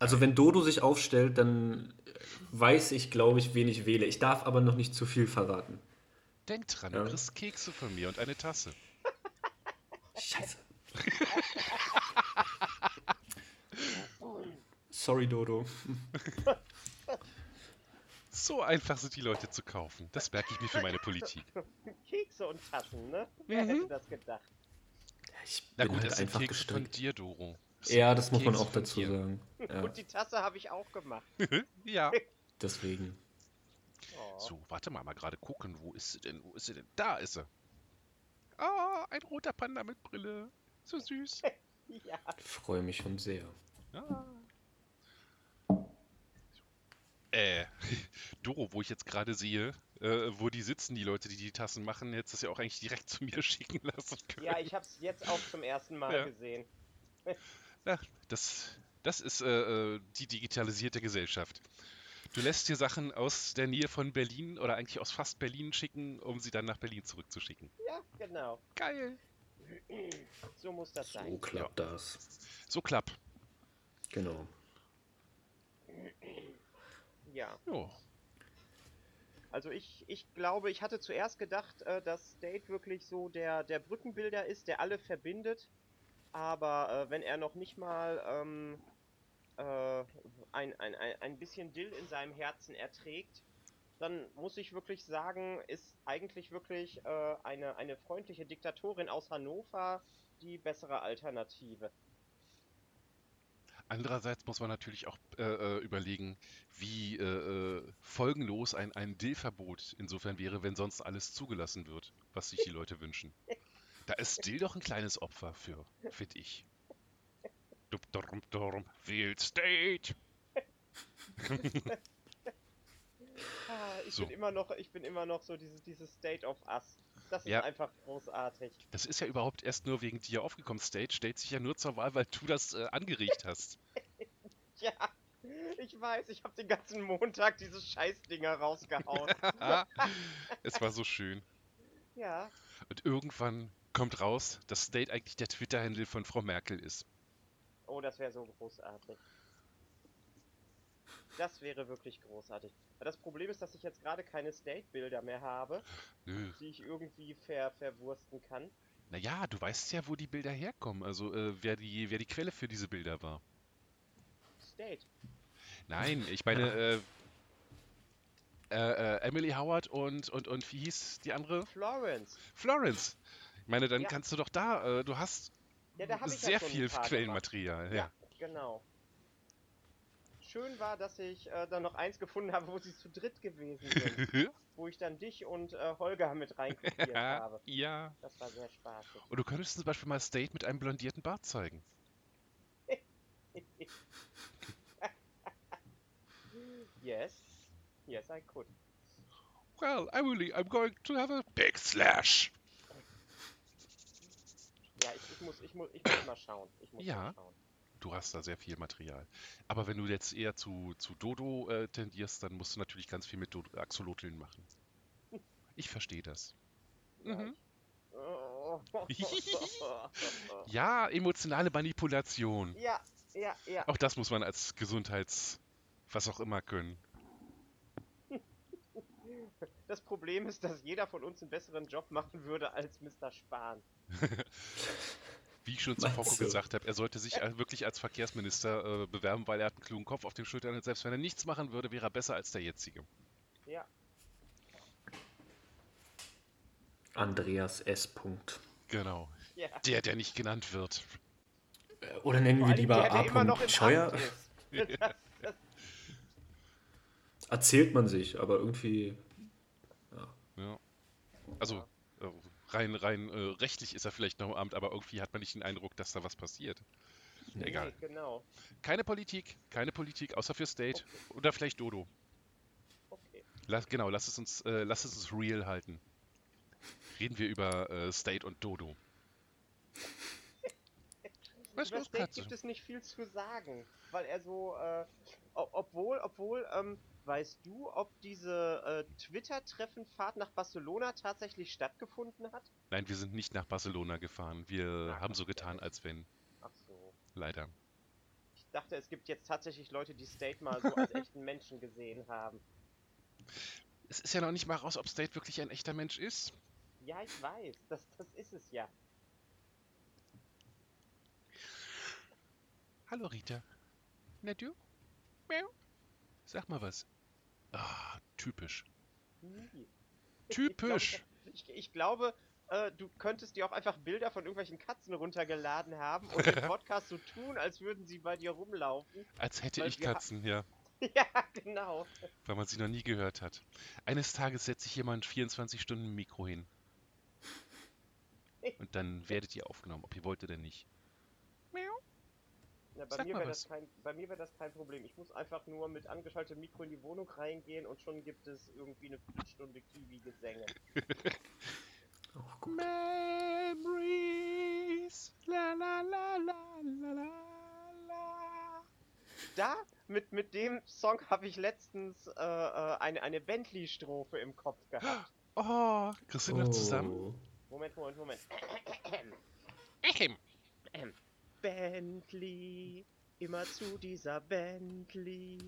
Also wenn Dodo sich aufstellt, dann weiß ich, glaube ich, wen ich wähle. Ich darf aber noch nicht zu viel verraten. Denk dran, Ja. du kriegst Kekse von mir und eine Tasse. Scheiße. Sorry, Dodo. So einfach sind die Leute zu kaufen. Das merke ich mir für meine Politik. Kekse und Tassen, ne? Wer Mhm. hätte das gedacht? Ich Na gut, halt das sind einfach Kekse von gestrickt. dir, Doro. Ja, das muss man auch dazu sagen. Ja, Und die Tasse habe ich auch gemacht. Ja. deswegen. Oh. So, warte mal, mal gerade gucken. Wo ist sie denn? Wo ist sie denn? Da ist sie. Ah, ein roter Panda mit Brille. So süß. Ja. Ich freue mich schon sehr. Ah. Äh, Doro, wo ich jetzt gerade sehe, äh, wo die sitzen, die Leute, die die Tassen machen, hättest du es ja auch eigentlich direkt zu mir schicken lassen können. ja, ich habe es jetzt auch zum ersten Mal Ja. gesehen. Ja, das, Das ist äh, äh, die digitalisierte Gesellschaft. Du lässt dir Sachen aus der Nähe von Berlin oder eigentlich aus fast Berlin schicken, um sie dann nach Berlin zurückzuschicken. Ja, genau. Geil. So muss das So sein. klappt das. So klapp. Genau. Ja. Jo. Also ich, ich glaube, ich hatte zuerst gedacht, äh, dass State wirklich so der, der Brückenbilder ist, der alle verbindet. Aber äh, wenn er noch nicht mal ähm, äh, ein, ein, ein, bisschen Dill in seinem Herzen erträgt, dann muss ich wirklich sagen, ist eigentlich wirklich äh, eine, eine freundliche Diktatorin aus Hannover die bessere Alternative. Andererseits muss man natürlich auch äh, äh, überlegen, wie äh, äh, folgenlos ein, ein Dill-Verbot insofern wäre, wenn sonst alles zugelassen wird, was sich die Leute wünschen. Da ist Dill doch ein kleines Opfer für, finde ich. Dum, dum, dum, wählt State! Ah, ich So. bin immer noch, ich bin immer noch so dieses, dieses State of Us. Das ist Ja. einfach großartig. Das ist ja überhaupt erst nur wegen dir aufgekommen. State stellt sich ja nur zur Wahl, weil du das äh, angeregt hast. Ja, ich weiß, ich habe den ganzen Montag diese Scheißdinger rausgehauen. es war so schön. ja, Und irgendwann kommt raus, dass State eigentlich der Twitter-Handle von Frau Merkel ist. oh, das wäre so großartig. Das wäre wirklich großartig. Das Problem ist, dass ich jetzt gerade keine State-Bilder mehr habe, Nö. die ich irgendwie ver verwursten kann. Naja, du weißt ja, wo die Bilder herkommen. Also, äh, wer, die, wer die Quelle für diese Bilder war. State. Nein, ich meine, äh, äh, äh, Emily Howard und, und, und wie hieß die andere? Florence. Florence. Ich meine, dann Ja. kannst du doch da, äh, du hast Ja, da sehr ja viel. Quellenmaterial. Ja. Genau. Schön war, dass ich äh, dann noch eins gefunden habe, wo sie zu dritt gewesen sind. wo ich dann dich und äh, Holger mit reinkopiert habe. ja. Das war sehr spaßig. Und du könntest zum Beispiel mal State mit einem blondierten Bart zeigen. Yes. Yes, I could. Well, Emily, I'm going to have a big slash. Ja, ich, ich, muss, ich, muss, ich muss mal schauen. Ich muss Ja. mal schauen. Du hast da sehr viel Material. Aber wenn du jetzt eher zu, zu Dodo äh, tendierst, dann musst du natürlich ganz viel mit Dodo Axolotln machen. Ich verstehe das. Ja, Mhm. ich- Ja, emotionale Manipulation. ja, ja, ja. Auch das muss man als Gesundheits... was auch immer können. Das Problem ist, dass jeder von uns einen besseren Job machen würde als Mr. Spahn. Wie ich schon zuvor Meinst du? gesagt habe, er sollte sich wirklich als Verkehrsminister äh, bewerben, weil er hat einen klugen Kopf auf den Schultern und selbst wenn er nichts machen würde, wäre er besser als der jetzige. Ja. Andreas S. Punkt. Genau. Ja. Der, der nicht genannt wird. Äh, Oder nennen wir lieber der, der immer noch A. Scheuer. Erzählt man sich, aber irgendwie. Ja. Also, äh, rein, rein äh, rechtlich ist er vielleicht noch im Amt, aber irgendwie hat man nicht den Eindruck, dass da was passiert. Egal. Nee, genau. Keine Politik, keine Politik, außer für State. Oder vielleicht Dodo. Okay. Lass, genau, lass es uns, äh, lass es uns real halten. Reden wir über äh, State und Dodo. Was Über State gibt es nicht viel zu sagen, weil er so, äh, obwohl, obwohl, ähm, weißt du, ob diese äh, Twitter-Treffenfahrt nach Barcelona tatsächlich stattgefunden hat? Nein, wir sind nicht nach Barcelona gefahren. Wir Ah, haben so getan, als wenn. Ach so. Leider. Ich dachte, es gibt jetzt tatsächlich Leute, die State mal so als echten Menschen gesehen haben. Es ist ja noch nicht mal raus, ob State wirklich ein echter Mensch ist. Ja, ich weiß, das, das ist es ja. Hallo Rita. Na du? Miau. Sag mal was. Ah, typisch. Nie. Typisch. Ich, ich glaube, äh, du könntest dir auch einfach Bilder von irgendwelchen Katzen runtergeladen haben und den Podcast so tun, als würden sie bei dir rumlaufen. Als hätte ich Katzen, ja. ja, genau. Weil man sie noch nie gehört hat. Eines Tages setzt sich jemand 24 Stunden Mikro hin. Und dann werdet ihr aufgenommen, ob ihr wollt oder nicht. Ja, bei, mir das kein, bei mir wäre das kein Problem. Ich muss einfach nur mit angeschaltetem Mikro in die Wohnung reingehen und schon gibt es irgendwie eine Viertelstunde Kiwi-Gesänge. Gut. Memories. La la la la la la la. da, mit, mit dem Song habe ich letztens äh, äh, eine, eine Bentley-Strophe im Kopf gehabt. Oh, kriegst du die noch zusammen? Moment, Moment, Moment. Ehem. Bentley, immer zu dieser Bentley.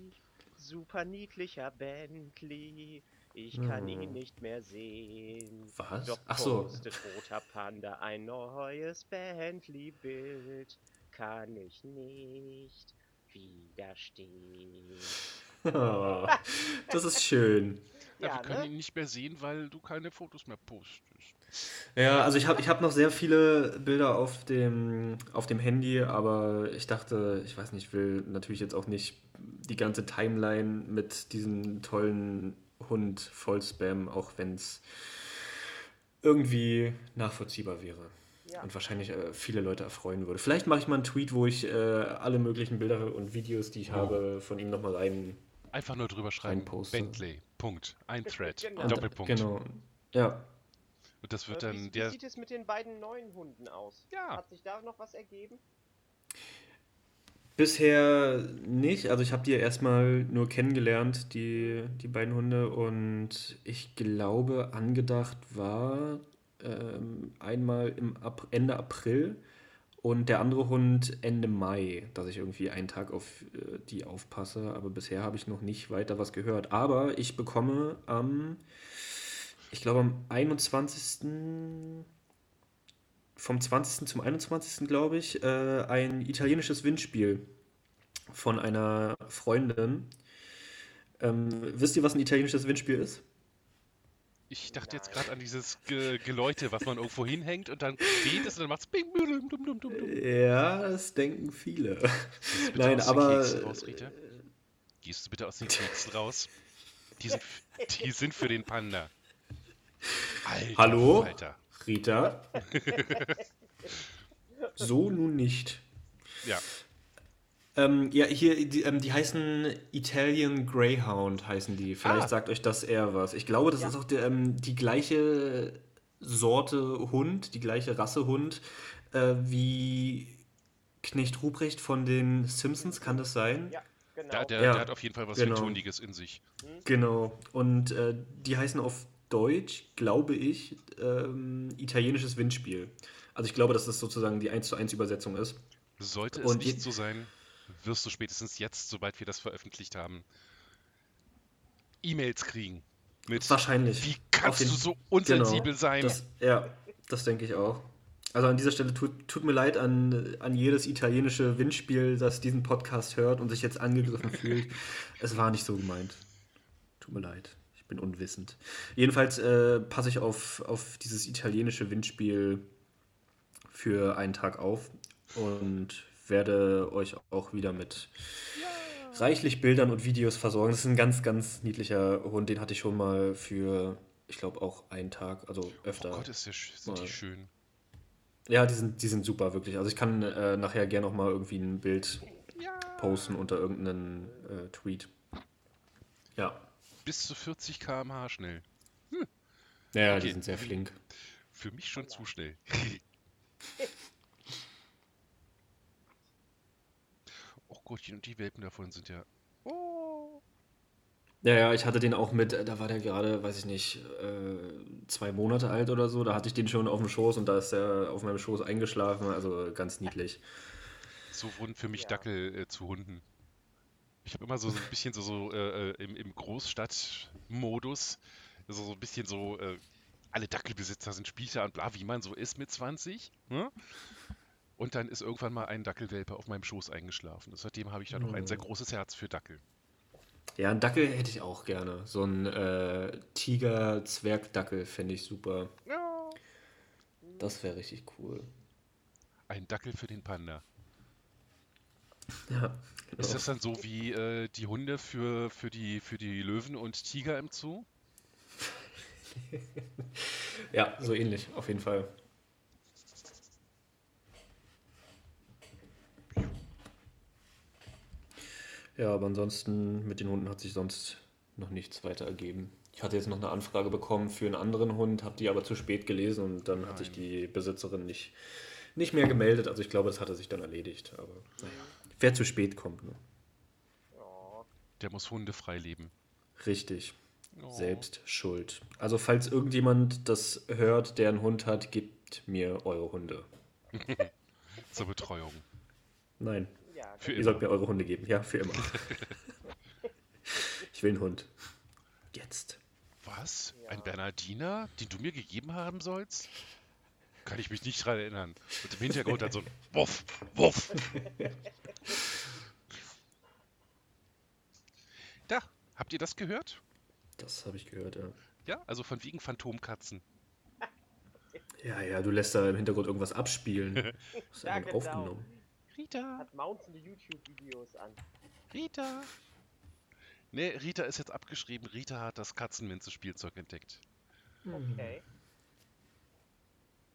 Super niedlicher Bentley. Ich kann Oh. ihn nicht mehr sehen. Was? Doch Ach so. postet roter Panda ein neues Bentley-Bild. Kann ich nicht widerstehen. das ist schön. Ja, Ja, wir können ne? ihn nicht mehr sehen, weil du keine Fotos mehr postest. Ja, also ich habe ich hab noch sehr viele Bilder auf dem, auf dem Handy, aber ich dachte, ich weiß nicht, ich will natürlich jetzt auch nicht die ganze Timeline mit diesem tollen Hund voll spammen, auch wenn es irgendwie nachvollziehbar wäre. Ja. Und wahrscheinlich äh, viele Leute erfreuen würde. Vielleicht mache ich mal einen Tweet, wo ich äh, alle möglichen Bilder und Videos, die ich Oh. habe, von ihm nochmal rein. Einfach nur drüber schreiben. Bentley. Punkt. Ein Thread. Genau. Ein Doppelpunkt. Genau. Ja. Und das wird Äh, dann wie, wie der. sieht es mit den beiden neuen Hunden aus? Ja. Hat sich da noch was ergeben? Bisher nicht. Also ich habe die ja erstmal nur kennengelernt, die, die beiden Hunde. Und ich glaube, angedacht war ähm, einmal im Ap Ende April und der andere Hund Ende Mai, dass ich irgendwie einen Tag auf äh, die aufpasse. Aber bisher habe ich noch nicht weiter was gehört. Aber ich bekomme am, ich glaube am 21 vom 20. zum 21. glaube ich, äh, ein italienisches Windspiel von einer Freundin. Ähm, wisst ihr, was ein italienisches Windspiel ist? Ich dachte jetzt gerade an dieses Ge Geläute, was man irgendwo hinhängt und dann steht es und dann macht's bing, dum, dum, dum, dum. Ja, das denken viele. Gehst du bitte Nein, aber. Raus, Rita? Gehst du bitte aus den Keksen raus? Die sind, die sind für den Panda. Alter, Hallo? Alter. Rita? so nun nicht. Ja, Ähm, ja, hier, die, ähm, die heißen Italian Greyhound, heißen die. Vielleicht Ah. sagt euch das eher was. Ich glaube, das Ja. ist auch der, ähm, die gleiche Sorte Hund, die gleiche Rasse Hund, äh, wie Knecht Ruprecht von den Simpsons, kann das sein? Ja, genau. der, der, Ja, der hat auf jeden Fall was genau. In sich. Genau. Und äh, die heißen auf Deutsch, glaube ich, ähm, italienisches Windspiel. Also ich glaube, dass das sozusagen die 1 zu 1 Übersetzung ist. Sollte es Und nicht so sein, wirst du spätestens jetzt, sobald wir das veröffentlicht haben, E-Mails kriegen. Mit Wahrscheinlich. Wie kannst Auf du so unsensibel sein? Das, ja, das denke ich auch. Also an dieser Stelle tut, tut mir leid an, an jedes italienische Windspiel, das diesen Podcast hört und sich jetzt angegriffen fühlt. Es war nicht so gemeint. Tut mir leid. Bin unwissend. Jedenfalls äh, passe ich auf, auf dieses italienische Windspiel für einen Tag auf und werde euch auch wieder mit reichlich Bildern und Videos versorgen. Das ist ein ganz, ganz niedlicher Hund. Den hatte ich schon mal für, ich glaube, auch einen Tag, also oh öfter. Gott, ist der, sind die schön. Ja, die sind, die sind super, wirklich. Also ich kann äh, nachher gerne noch mal irgendwie ein Bild posten unter irgendeinen äh, Tweet. Ja. Bis zu 40 km/h schnell. Ja, ja, Okay. die sind sehr flink. Für mich schon zu schnell. oh Gottchen, und die Welpen davon sind ja. Oh. Ja, ja, ich hatte den auch mit, äh, da war der gerade, weiß ich nicht, äh, zwei Monate alt oder so. Da hatte ich den schon auf dem Schoß und da ist er auf meinem Schoß eingeschlafen. Also ganz niedlich. So wurden für mich Ja. Dackel äh, zu Hunden. Ich habe immer so, so ein bisschen so, so äh, äh, im, im Großstadtmodus, so, so ein bisschen so, äh, alle Dackelbesitzer sind Spießer und bla, wie man so ist mit 20. Ne? Und dann ist irgendwann mal ein Dackelwelpe auf meinem Schoß eingeschlafen. Seitdem habe ich da noch ein sehr Oh. großes Herz für Dackel. Ja, einen Dackel hätte ich auch gerne. So ein äh, Tiger-Zwergdackel fände ich super. Ja. Das wäre richtig cool. Ein Dackel für den Panda. Ja, genau. Ist das dann so wie äh, die Hunde für, für, die, für die Löwen und Tiger im Zoo? Ja, so ähnlich, auf jeden Fall. Ja, aber ansonsten mit den Hunden hat sich sonst noch nichts weiter ergeben. Ich hatte jetzt noch eine Anfrage bekommen für einen anderen Hund, habe die aber zu spät gelesen und dann hat sich Nein. die Besitzerin nicht, nicht mehr gemeldet. Also ich glaube, das hatte sich dann erledigt. Aber naja, wer zu spät kommt. Ne? Der muss hundefrei leben. Richtig. Oh. Selbst schuld. Also falls irgendjemand das hört, der einen Hund hat, gebt mir eure Hunde. Zur Betreuung. Nein, Ja, Für ihr immer. sollt mir eure Hunde geben. Ja, für immer. ich will einen Hund. Jetzt. Was? Ja. Ein Bernardiner, den du mir gegeben haben sollst? Kann ich mich nicht dran erinnern. Und im Hintergrund dann so ein Wuff, Wuff. Da, habt ihr das gehört? Das habe ich gehört, ja. Ja, also von wegen Phantomkatzen. Ja, ja, du lässt da im Hintergrund irgendwas abspielen. Das ist Ja, genau. aufgenommen. Rita, hat mountainde YouTube-Videos an. Rita. Ne, Rita ist jetzt abgeschrieben. Rita hat das Katzenminze-Spielzeug entdeckt. Okay.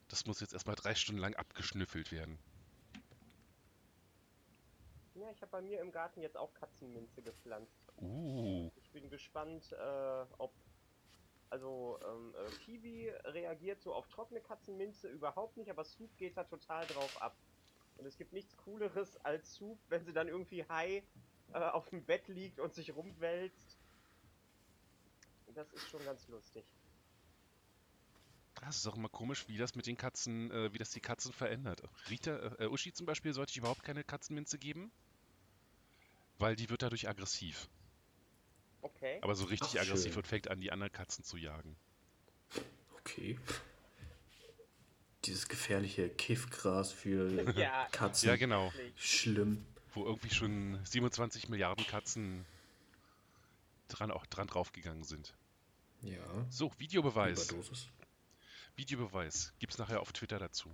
Das muss jetzt erstmal drei Stunden lang abgeschnüffelt werden. Ja, ich habe bei mir im Garten jetzt auch Katzenminze gepflanzt. Uh, Ich bin gespannt, äh, ob. Also, ähm, äh, Kiwi reagiert so auf trockene Katzenminze überhaupt nicht, aber Soup geht da total drauf ab. Und es gibt nichts Cooleres als Soup, wenn sie dann irgendwie high äh, auf dem Bett liegt und sich rumwälzt. Das ist schon ganz lustig. Das ist auch immer komisch, wie das mit den Katzen, äh, wie das die Katzen verändert. Rita, äh, Uschi zum Beispiel sollte ich überhaupt keine Katzenminze geben, weil die wird dadurch aggressiv. Okay. Aber so richtig Ach, aggressiv schön. und fängt an, die anderen Katzen zu jagen. Okay. Dieses gefährliche Kiffgras für Ja. Katzen. Ja, genau. Schlimm. Wo irgendwie schon 27 Milliarden Katzen dran, auch dran draufgegangen sind. Ja. So, Videobeweis. Überdosis. Videobeweis. Gibt's nachher auf Twitter dazu.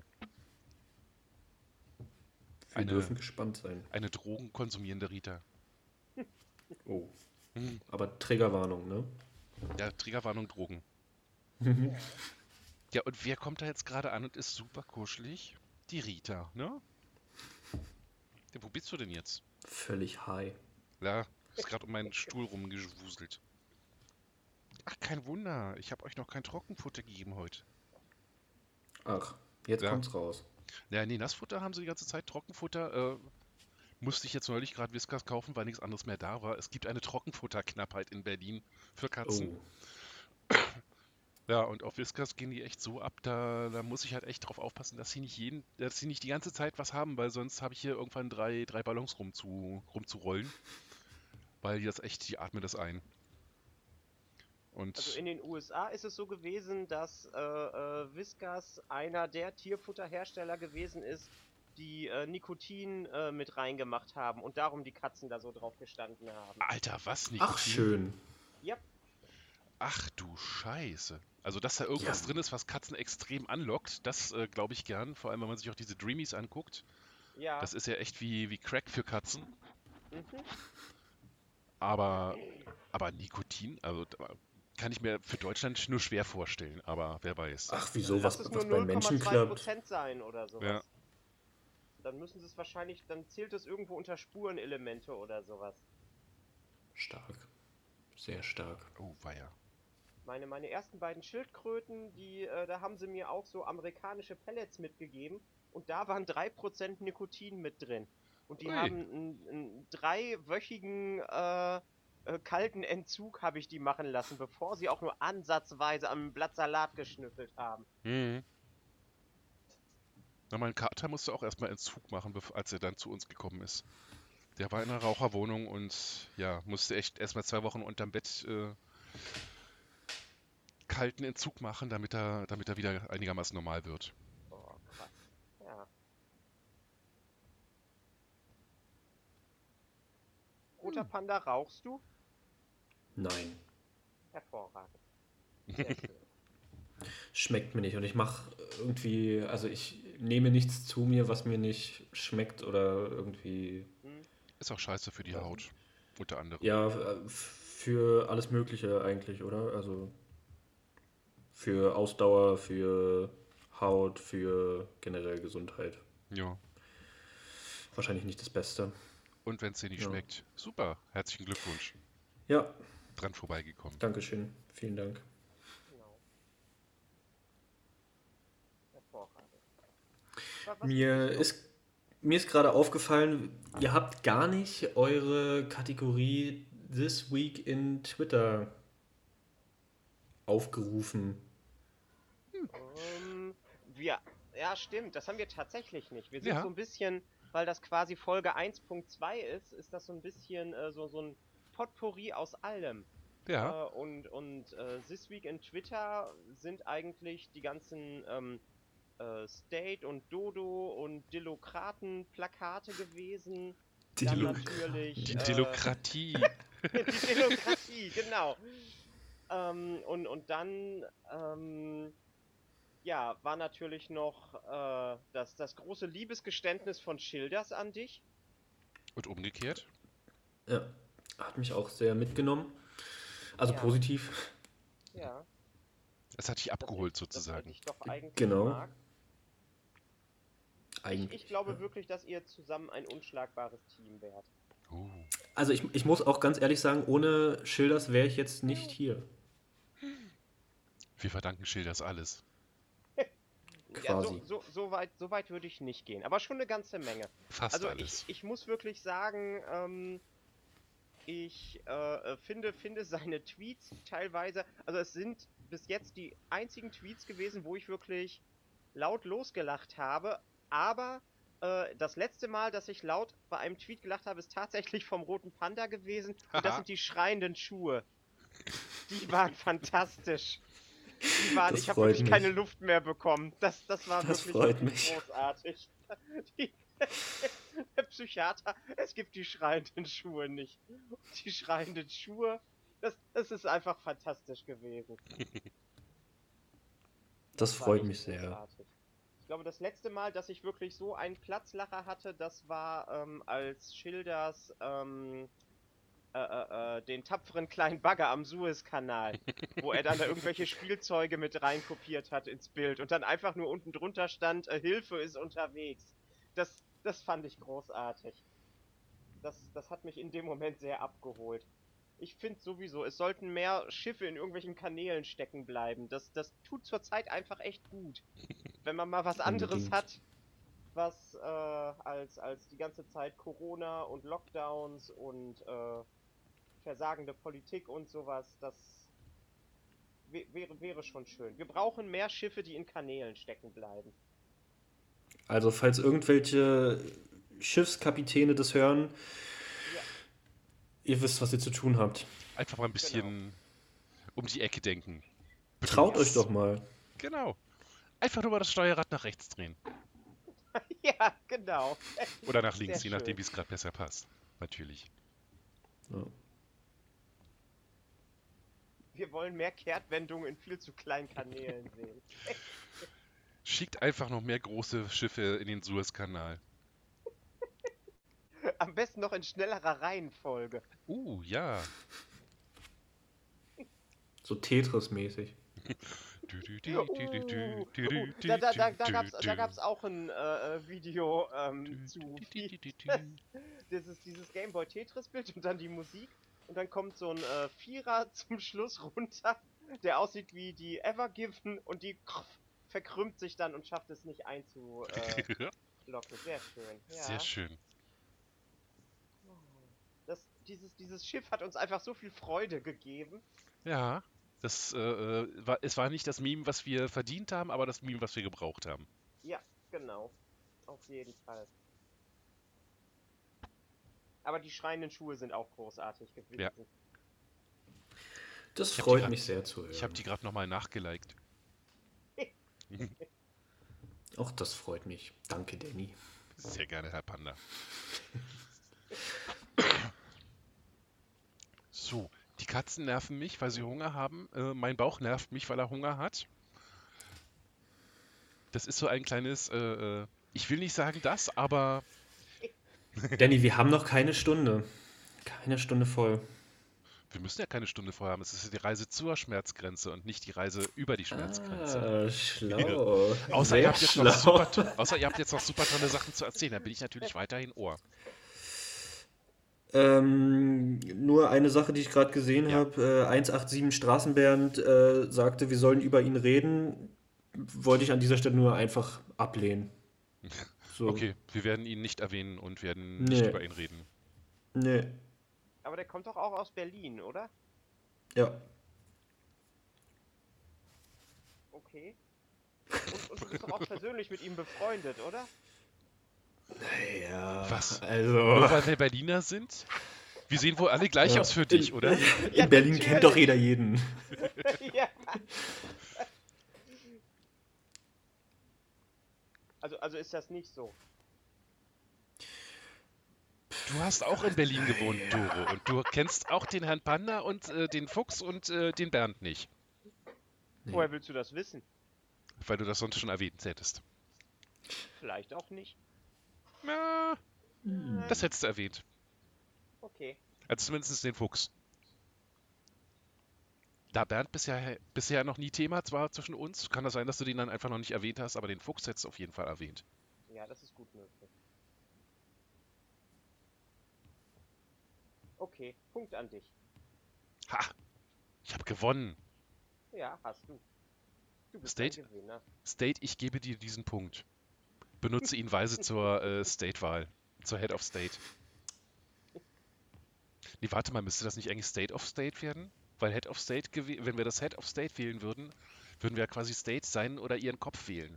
Wir Eine- dürfen gespannt sein. Eine drogenkonsumierende Rita. Oh. Hm. Aber Triggerwarnung, ne? Ja, Triggerwarnung Drogen. Ja, und wer kommt da jetzt gerade an und ist super kuschelig? Die Rita, ne? Ja, wo bist du denn jetzt? Völlig high. Ja, ist gerade um meinen Stuhl rumgewuselt. Ach, kein Wunder. Ich habe euch noch kein Trockenfutter gegeben heute. Ach, jetzt Ja. kommt's raus. Ja, nee, Nassfutter haben sie die ganze Zeit. Trockenfutter äh, musste ich jetzt neulich gerade Whiskas kaufen, weil nichts anderes mehr da war. Es gibt eine Trockenfutterknappheit in Berlin für Katzen. Oh. Ja, und auf Whiskas gehen die echt so ab, da, da muss ich halt echt drauf aufpassen, dass sie nicht jeden, dass sie nicht die ganze Zeit was haben, weil sonst habe ich hier irgendwann drei, drei Ballons rumzu, rumzurollen. Weil die das echt, die atmen das ein. Und Also in den USA ist es so gewesen, dass äh, äh, Whiskas einer der Tierfutterhersteller gewesen ist, die äh, Nikotin äh, mit reingemacht haben und darum die Katzen da so drauf gestanden haben. Alter, was nicht? Ach, schön. Ja, Ach du Scheiße. Also, dass da irgendwas Ja. drin ist, was Katzen extrem anlockt, das äh, glaube ich gern. Vor allem, wenn man sich auch diese Dreamies anguckt. ja. Das ist ja echt wie, wie Crack für Katzen. mhm. Aber, aber Nikotin, also kann ich mir für Deutschland nur schwer vorstellen. Aber wer weiß. Ach, wieso? Lass Was, was nur bei Menschen klappt. 0,2% sein oder sowas. Ja. Dann müssen sie es wahrscheinlich, dann zählt es irgendwo unter Spurenelemente oder sowas. Stark. Sehr stark. Oh, weia. Meine, meine ersten beiden Schildkröten, die, äh, da haben sie mir auch so amerikanische Pellets mitgegeben und da waren 3% Nikotin mit drin. Und die Ui. haben einen, einen dreiwöchigen äh, äh, kalten Entzug habe ich die machen lassen, bevor sie auch nur ansatzweise am Blatt Salat geschnüffelt haben. Mhm. Na, mein Kater musste auch erstmal Entzug machen, als er dann zu uns gekommen ist. Der war in einer Raucherwohnung und ja, musste echt erstmal zwei Wochen unterm Bett äh, kalten Entzug machen, damit er, damit er wieder einigermaßen normal wird. Oh, krass. Ja. Roter Panda, rauchst du? Nein. Hervorragend. Schmeckt mir nicht. Und ich mache irgendwie, also ich nehme nichts zu mir, was mir nicht schmeckt oder irgendwie. Ist auch scheiße für die Ja. Haut, unter anderem. Ja, äh, für alles Mögliche eigentlich, oder? Also für Ausdauer, für Haut, für generell Gesundheit. Ja. Wahrscheinlich nicht das Beste. Und wenn es dir nicht Ja. schmeckt, super, herzlichen Glückwunsch. Ja, Dran vorbeigekommen. Dankeschön. Vielen Dank. Genau. Mir ist, mir ist gerade aufgefallen, ihr habt gar nicht eure Kategorie This Week in Twitter aufgerufen? Ähm, wir, ja, stimmt, das haben wir tatsächlich nicht. Wir sind Ja. so ein bisschen, weil das quasi Folge 1.2 ist, ist das so ein bisschen äh, so, so ein Potpourri aus allem. Ja. Äh, und und äh, This Week in Twitter sind eigentlich die ganzen ähm, äh, State und Dodo und Dilokraten-Plakate gewesen. Dann Dilo- natürlich. Die äh, Delokratie. die Demokratie, genau. Ähm, und, und dann, ähm, ja, war natürlich noch äh, das, das große Liebesgeständnis von Schilders an dich. Und umgekehrt? Ja, hat mich auch sehr mitgenommen. Also Ja. positiv. Ja. Das hat dich abgeholt ich- Das sozusagen. ich doch eigentlich Genau. mag. Ich, Eigentlich. ich glaube ja. wirklich, dass ihr zusammen ein unschlagbares Team wärt. Uh. Also ich, ich muss auch ganz ehrlich sagen, ohne Schilders wäre ich jetzt nicht hier. Wir verdanken Schilders alles. Ja, so, Quasi. so, so, weit, so weit würde ich nicht gehen, aber schon eine ganze Menge. Fast Also alles. ich, ich muss wirklich sagen, ähm, ich äh, äh, finde, finde seine Tweets teilweise, also es sind bis jetzt die einzigen Tweets gewesen, wo ich wirklich laut losgelacht habe, aber äh, das letzte Mal, dass ich laut bei einem Tweet gelacht habe, ist tatsächlich vom roten Panda gewesen und das sind die schreienden Schuhe. Die waren fantastisch. Die waren, Das ich habe wirklich mich. keine Luft mehr bekommen. Das, das war Das wirklich, freut wirklich mich. großartig. Die, der Psychiater, es gibt die schreienden Schuhe nicht. Die schreienden Schuhe, das, das ist einfach fantastisch gewesen. Das freut mich sehr. großartig. Ich glaube, das letzte Mal, dass ich wirklich so einen Platzlacher hatte, das war ähm, als Schilders ähm, äh, äh, äh, den tapferen kleinen Bagger am Suezkanal, wo er dann da irgendwelche Spielzeuge mit reinkopiert hat ins Bild und dann einfach nur unten drunter stand, äh, Hilfe ist unterwegs. Das, das fand ich großartig. Das, das hat mich in dem Moment sehr abgeholt. Ich finde sowieso, es sollten mehr Schiffe in irgendwelchen Kanälen stecken bleiben. Das, das tut zurzeit einfach echt gut. Wenn man mal was anderes hat, was äh, als, als die ganze Zeit Corona und Lockdowns und äh, versagende Politik und sowas, das wä- wäre, wäre schon schön. Wir brauchen mehr Schiffe, die in Kanälen stecken bleiben. Also falls irgendwelche Schiffskapitäne das hören, Ja. ihr wisst, was ihr zu tun habt. Einfach mal ein bisschen um die Ecke denken. Traut Blues. euch doch mal. Genau. Einfach nur mal das Steuerrad nach rechts drehen. ja, genau. Oder nach links, Sehr je nachdem, wie es gerade besser passt. Natürlich. Ja. Wir wollen mehr Kehrtwendungen in viel zu kleinen Kanälen sehen. Schickt einfach noch mehr große Schiffe in den Suezkanal. Am besten noch in schnellerer Reihenfolge. Uh, ja. So Tetris-mäßig. Uh, uh, da, da, da, da, gab's, du. da gab's auch ein äh, äh, Video ähm, zu du, du. dieses, dieses Gameboy Tetris Bild und dann die Musik und dann kommt so ein äh, Vierer zum Schluss runter, der aussieht wie die Ever Given und die verkrümmt sich dann und schafft es nicht einzulocken. Sehr schön. Ja. Sehr schön. Das, dieses, dieses Schiff hat uns einfach so viel Freude gegeben. Ja, das äh, äh, war, es war nicht das Meme, was wir verdient haben, aber das Meme, was wir gebraucht haben. Ja, genau. Auf jeden Fall. Aber die schreienden Schuhe sind auch großartig gewesen. Ja. Das freut grad- mich sehr zu hören. Ich habe die gerade nochmal nachgeliked. Auch das freut mich. Danke, Danny. Sehr gerne, Herr Panda. So, die Katzen nerven mich, weil sie Hunger haben. Äh, mein Bauch nervt mich, weil er Hunger hat. Das ist so ein kleines, äh, äh, ich will nicht sagen das, aber Danny, wir haben noch keine Stunde. Keine Stunde voll. Wir müssen ja keine Stunde vorher haben. Es ist ja die Reise zur Schmerzgrenze und nicht die Reise über die Schmerzgrenze. Ah, schlau. Außer ihr, Sehr habt jetzt schlau. noch super, außer ihr habt jetzt noch super tolle Sachen zu erzählen, dann bin ich natürlich weiterhin Ohr. Ähm, nur eine Sache, die ich gerade gesehen Ja. habe. Äh, 187 Straßenbernd äh, sagte, wir sollen über ihn reden. Wollte ich an dieser Stelle nur einfach ablehnen. So. Okay, wir werden ihn nicht erwähnen und werden nicht Nee. über ihn reden. Nee. Aber der kommt doch auch aus Berlin, oder? Ja. Okay. Und, und du bist doch auch persönlich mit ihm befreundet, oder? Ja. Was? Also. Nur weil wir Berliner sind? Wir sehen wohl alle gleich Ja. aus für dich, oder? In Ja, Berlin natürlich. kennt doch jeder jeden. ja. Also, also ist das nicht so. Du hast auch in Berlin gewohnt, Doro. Und du kennst auch den Herrn Panda und äh, den Fuchs und äh, den Bernd nicht. Nee. Woher willst du das wissen? Weil du das sonst schon erwähnt hättest. Vielleicht auch nicht. Ja, Hm. das hättest du erwähnt. Okay. Also zumindest den Fuchs. Da Bernd bisher, bisher noch nie Thema war zwischen uns, kann das sein, dass du den dann einfach noch nicht erwähnt hast, aber den Fuchs hättest du auf jeden Fall erwähnt. Ja, das ist gut möglich. Okay, Punkt an dich. Ha! Ich habe gewonnen. Ja, hast du. Du bist State? State, ich gebe dir diesen Punkt. Benutze ihn weise zur äh, State-Wahl. Zur Head of State. Nee, warte mal, müsste das nicht eigentlich State of State werden? Weil Head of State, wenn wir das Head of State wählen würden, würden wir ja quasi State sein oder ihren Kopf wählen.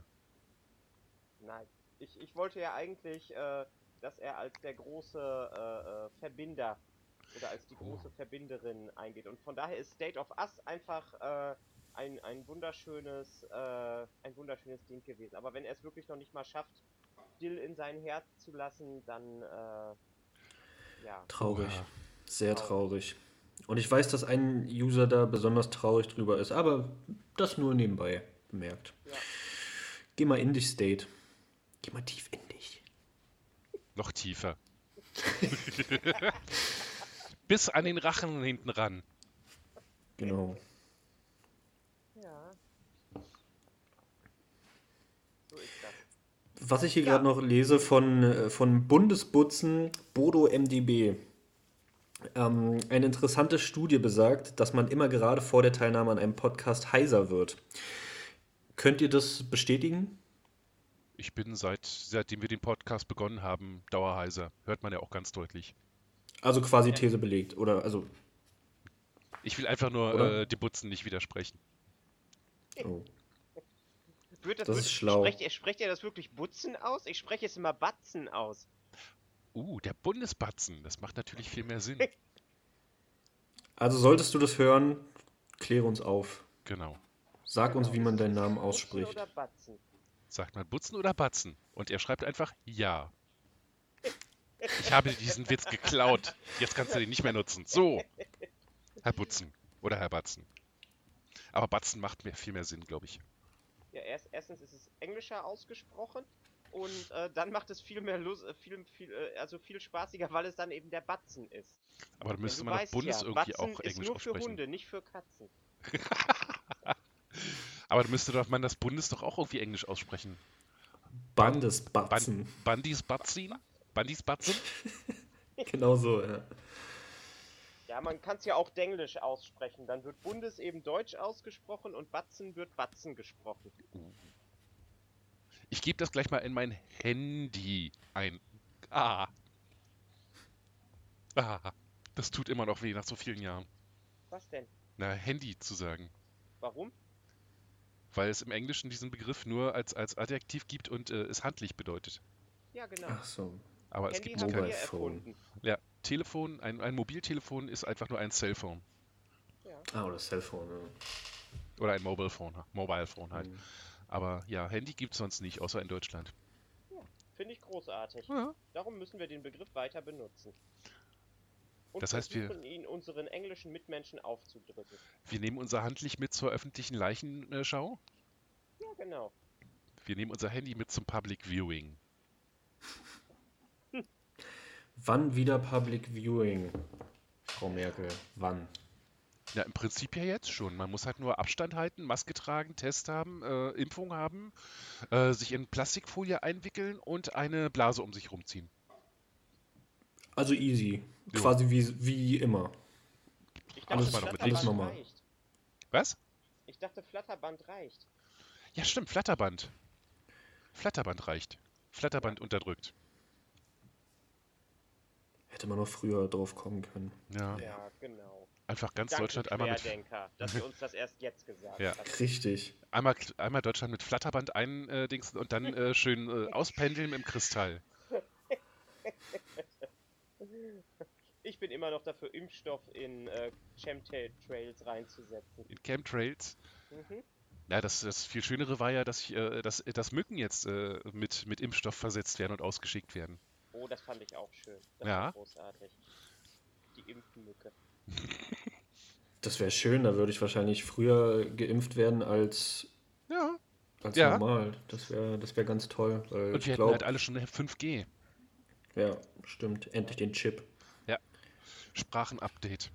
Nein. Ich, ich wollte ja eigentlich, äh, dass er als der große äh, äh, Verbinder oder als die große Verbinderin eingeht. Und von daher ist State of Us einfach äh, ein, ein wunderschönes, äh, ein wunderschönes Ding gewesen. Aber wenn er es wirklich noch nicht mal schafft, Dill in sein Herz zu lassen, dann äh, ja. Traurig. Oha. Sehr Traurig. traurig. Und ich weiß, dass ein User da besonders traurig drüber ist, aber das nur nebenbei bemerkt. Ja. Geh mal in dich, State. Geh mal tief in dich. Noch tiefer. Bis an den Rachen hinten ran. Genau. Ja. So ist das. Was ich hier Ja. gerade noch lese von, äh, von Bundesbutzen Bodo MDB. Ähm, eine interessante Studie besagt, dass man immer gerade vor der Teilnahme an einem Podcast heiser wird. Könnt ihr das bestätigen? Ich bin seit, seitdem wir den Podcast begonnen haben, dauerheiser. Hört man ja auch ganz deutlich. Also quasi These belegt. Oder also. Ich will einfach nur äh, die Butzen nicht widersprechen. Oh. Wird das, Das ist schlau. Sprecht ihr, sprecht ihr das wirklich Butzen aus? Ich spreche es immer Batzen aus. Uh, der Bundesbatzen. Das macht natürlich viel mehr Sinn. Also solltest du das hören, kläre uns auf. Genau. Sag uns, Genau, wie man ist deinen Namen Butzen ausspricht. Oder Batzen? Sagt man Butzen oder Batzen? Und er schreibt einfach Ja. Ich habe diesen Witz geklaut. Jetzt kannst du den nicht mehr nutzen. So. Herr Butzen. Oder Herr Batzen. Aber Batzen macht mir viel mehr Sinn, glaube ich. Ja, erst, erstens ist es englischer ausgesprochen und äh, dann macht es viel mehr Lust, äh, viel, viel, äh, also viel spaßiger, weil es dann eben der Batzen ist. Aber da Denn müsste du man weißt Bundes ja, irgendwie Batzen auch ist Englisch nur für aussprechen. Hunde, nicht für Katzen. Aber da müsste doch man das Bundes doch auch irgendwie Englisch aussprechen. Bandesbatzen. Bandis Batzin? Bandis Batzen? Genau so, ja. Ja, man kann es ja auch Denglisch aussprechen. Dann wird Bundes eben Deutsch ausgesprochen und Batzen wird Batzen gesprochen. Ich gebe das gleich mal in mein Handy ein. Ah. Ah. Das tut immer noch weh nach so vielen Jahren. Was denn? Na, Handy zu sagen. Warum? Weil es im Englischen diesen Begriff nur als, als Adjektiv gibt und äh, es handlich bedeutet. Ja, genau. Ach so. Aber es Handy gibt haben kein. Phone. erfunden. Ja, Telefon, ein, ein Mobiltelefon ist einfach nur ein Cellphone. Ja. Ah, oder Cellphone. Ja. Oder ein Mobile Phone, Mobile Phone halt. Mhm. Aber ja, Handy gibt es sonst nicht, außer in Deutschland. Finde ich großartig. Ja. Darum müssen wir den Begriff weiter benutzen. Und Das heißt, wir- versuchen, ihn unseren englischen Mitmenschen aufzudrücken. Wir nehmen unser Handlich mit zur öffentlichen Leichenschau. Ja, genau. Wir nehmen unser Handy mit zum Public Viewing. Wann wieder Public Viewing, Frau Merkel? Wann? Ja, im Prinzip ja jetzt schon. Man muss halt nur Abstand halten, Maske tragen, Test haben, äh, Impfung haben, äh, sich in Plastikfolie einwickeln und eine Blase um sich rumziehen. Also easy. Jo. Quasi wie, wie immer. Ich Alles- dachte, alles Flatterband normal. reicht. Was? Ich dachte, Flatterband reicht. Ja, stimmt, Flatterband. Flatterband reicht. Flatterband unterdrückt. Hätte man noch früher drauf kommen können. Ja. Ja, genau. Einfach ganz Danke, Deutschland einmal mit. Dass ihr uns das erst jetzt gesagt Ja. habt. Richtig. Einmal, einmal Deutschland mit Flatterband eindingsen und dann äh, schön äh, auspendeln im Kristall. Ich bin immer noch dafür, Impfstoff in äh, Chemtrails reinzusetzen. In Chemtrails. Mhm. Ja, das, das viel Schönere war ja, dass, ich, äh, dass, dass Mücken jetzt äh, mit, mit Impfstoff versetzt werden und ausgeschickt werden. Oh, das fand ich auch schön. Das Ja. großartig. Die Impfmücke. Das wäre schön, da würde ich wahrscheinlich früher geimpft werden als, Ja. als Ja. normal. Das wäre das wär ganz toll. Weil Und ich wir hätten glaube, halt alle schon 5G. ja, stimmt, endlich den Chip. Sprachenupdate.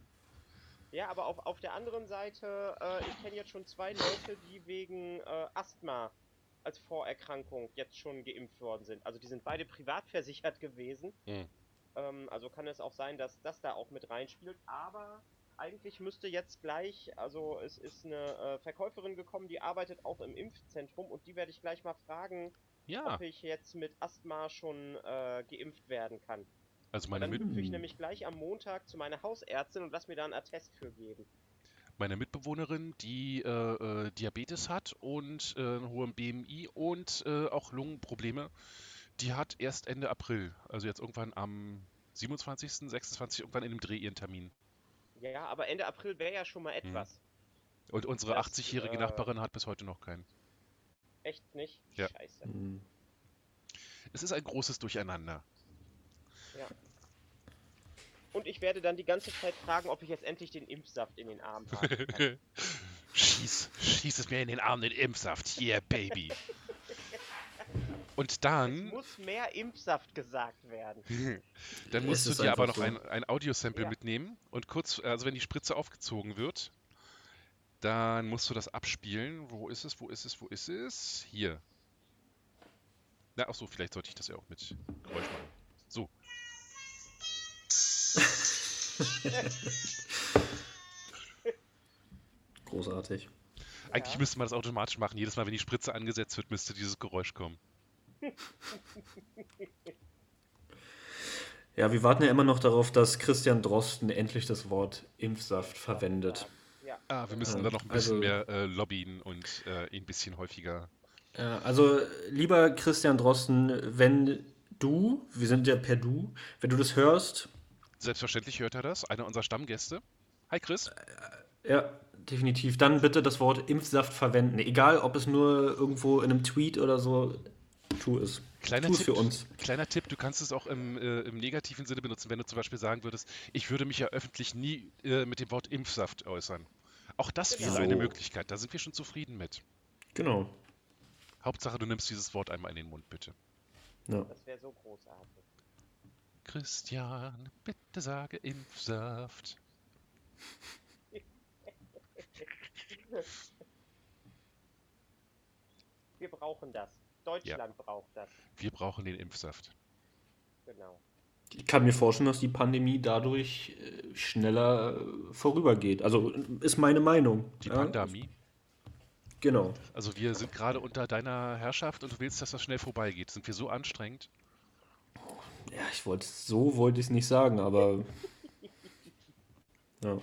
Ja, aber auf, auf der anderen Seite, äh, ich kenne jetzt schon zwei Leute, die wegen äh, Asthma als Vorerkrankung jetzt schon geimpft worden sind. Also die sind beide privat versichert gewesen. Hm. Ähm, also kann es auch sein, dass das da auch mit reinspielt. Aber eigentlich müsste jetzt gleich, also es ist eine äh, Verkäuferin gekommen, die arbeitet auch im Impfzentrum und die werde ich gleich mal fragen, Ja, ob ich jetzt mit Asthma schon äh, geimpft werden kann. also meine, dann Mit hüpfe ich nämlich gleich am Montag zu meiner Hausärztin und lass mir da einen Attest für geben. Meine Mitbewohnerin, die äh, äh, Diabetes hat und äh, einen hohen BMI und äh, auch Lungenprobleme, die hat erst Ende April, also jetzt irgendwann am 27., 26., irgendwann in dem Dreh ihren Termin. Ja, aber Ende April wäre ja schon mal Hm. etwas. Und unsere Das, 80-jährige äh, Nachbarin hat bis heute noch keinen. Echt nicht? Ja. Scheiße. Hm. Es ist ein großes Durcheinander. Und ich werde dann die ganze Zeit fragen, ob ich jetzt endlich den Impfsaft in den Arm habe. schieß, schieß es mir in den Arm, den Impfsaft. Yeah, Baby. Und dann, Es muss mehr Impfsaft gesagt werden. dann musst du dir aber noch so. ein, ein Audiosample Ja. mitnehmen und kurz, also wenn die Spritze aufgezogen wird, dann musst du das abspielen. Wo ist es, wo ist es, wo ist es? Hier. Na, ach so, vielleicht sollte ich das ja auch mit Geräusch machen. So. Großartig. Eigentlich Ja. müsste man das automatisch machen. Jedes Mal, wenn die Spritze angesetzt wird, müsste dieses Geräusch kommen. Ja, wir warten ja immer noch darauf, dass Christian Drosten endlich das Wort Impfsaft verwendet. Ja. Ah, wir müssen Ja, da noch ein bisschen also- mehr äh, lobbyen und äh, ihn ein bisschen häufiger. Ja, also, lieber Christian Drosten, wenn du, wir sind ja per Du, wenn du das hörst, Selbstverständlich hört er das, einer unserer Stammgäste. Hi Chris. ja, definitiv, dann bitte das Wort Impfsaft verwenden. Egal, ob es nur irgendwo in einem Tweet oder so, tu es. Kleiner tu es Tipp, für uns. kleiner Tipp, du kannst es auch im, äh, im negativen Sinne benutzen, wenn du zum Beispiel sagen würdest, ich würde mich ja öffentlich nie äh, mit dem Wort Impfsaft äußern. Auch das wäre So. eine Möglichkeit, da sind wir schon zufrieden mit. Genau. Hauptsache, du nimmst dieses Wort einmal in den Mund, bitte. Ja. Das wäre so großartig. Christian, bitte sage Impfsaft. Wir brauchen das. Deutschland braucht das. Wir brauchen den Impfsaft. Genau. Ich kann mir vorstellen, dass die Pandemie dadurch äh, schneller äh, vorübergeht. Also ist meine Meinung. Die ja? Pandemie. Genau. Also wir sind gerade unter deiner Herrschaft und du willst, dass das schnell vorbeigeht. Sind wir so anstrengend? Ja, ich wollte so wollte ich es nicht sagen, aber ja. Ja. Ja.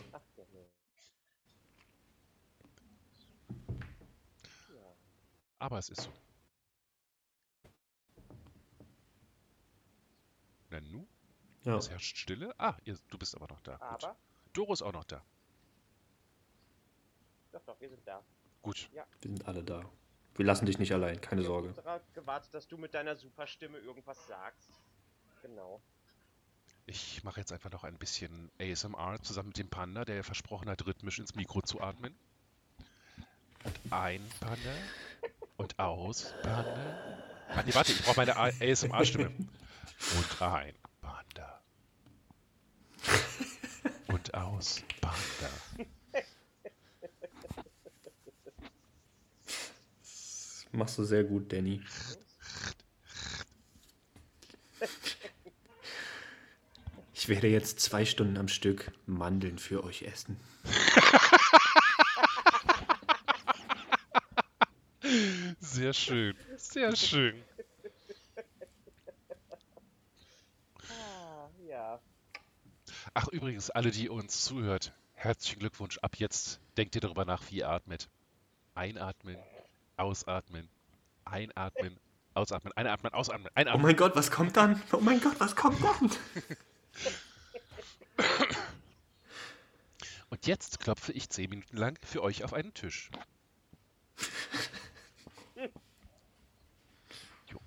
Aber es ist so. Na nu, ja. es herrscht Stille. Ah, ihr, du bist aber noch da. Gut. Aber, Doro ist auch noch da. doch, doch, wir sind da. Gut. Wir sind alle da. Wir lassen dich nicht allein, keine Wir haben Sorge. nur darauf gewartet, dass du mit deiner Superstimme irgendwas sagst. Genau. Ich mache jetzt einfach noch ein bisschen ASMR zusammen mit dem Panda, der ja versprochen hat, rhythmisch ins Mikro zu atmen. Und ein Panda. Und aus Panda. Ah, nee, warte, ich brauche meine ASMR-Stimme. Und ein Panda. Und aus Panda. Das machst du sehr gut, Danny. Ich werde jetzt zwei Stunden am Stück Mandeln für euch essen. Sehr schön. Sehr schön. Ah, ja. Ach, übrigens, alle, die uns zuhört, herzlichen Glückwunsch. Ab jetzt denkt ihr darüber nach, wie ihr atmet. Einatmen, ausatmen, einatmen, ausatmen, einatmen, ausatmen, Oh einatmen. mein Gott, was kommt dann? Oh mein Gott, was kommt dann? Und jetzt klopfe ich zehn Minuten lang für euch auf einen Tisch. Jo.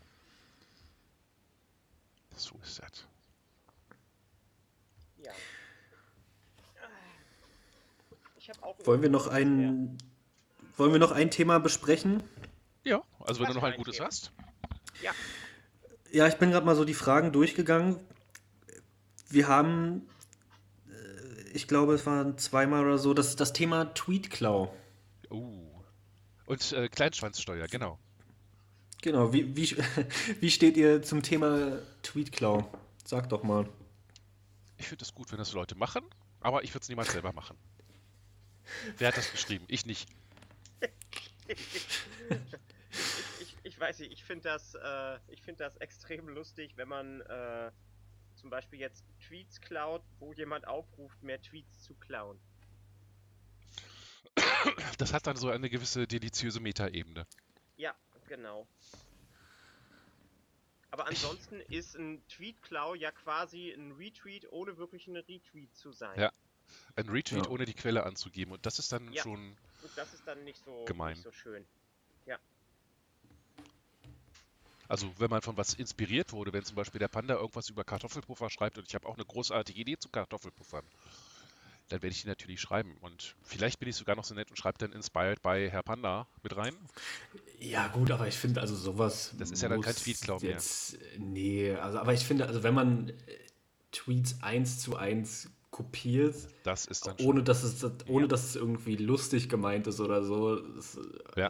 So ist das. Ja. Ich habe auch. Wollen wir noch ein, wollen wir noch ein Thema besprechen? Ja, also wenn Was du noch ein gutes Thema? hast. Ja. Ja, ich bin gerade mal so die Fragen durchgegangen. Wir haben, äh, ich glaube, es waren zweimal oder so, das, das Thema Tweetklau. Uh. Und äh, Kleinschwanzsteuer, genau. Genau, wie, wie, wie steht ihr zum Thema Tweetklau? Sag doch mal. Ich finde es gut, wenn das Leute machen, aber ich würde es niemals selber machen. Wer hat das geschrieben? Ich nicht. ich, ich weiß nicht, ich finde das, äh, ich find das extrem lustig, wenn man äh, zum Beispiel jetzt Tweets klaut, wo jemand aufruft, mehr Tweets zu klauen. Das hat dann so eine gewisse deliziöse Metaebene. Ja, genau. Aber ansonsten ist ein Tweet-Klau ja quasi ein Retweet, ohne wirklich ein Retweet zu sein. Ja. Ein Retweet Ja. ohne die Quelle anzugeben. Und das ist dann Ja. schon. Und das ist dann nicht so, Gemein. nicht so schön. Also, wenn man von was inspiriert wurde, wenn zum Beispiel der Panda irgendwas über Kartoffelpuffer schreibt und ich habe auch eine großartige Idee zu Kartoffelpuffern, dann werde ich die natürlich schreiben. Und vielleicht bin ich sogar noch so nett und schreibe dann Inspired by Herr Panda mit rein. Ja, gut, aber ich finde also sowas. Das ist ja dann kein Tweetklau mehr. jetzt, Nee, also, aber ich finde, also wenn man äh, Tweets eins zu eins kopiert, Das ist dann ohne dass es ohne dass es irgendwie lustig gemeint ist oder so, das, Ja.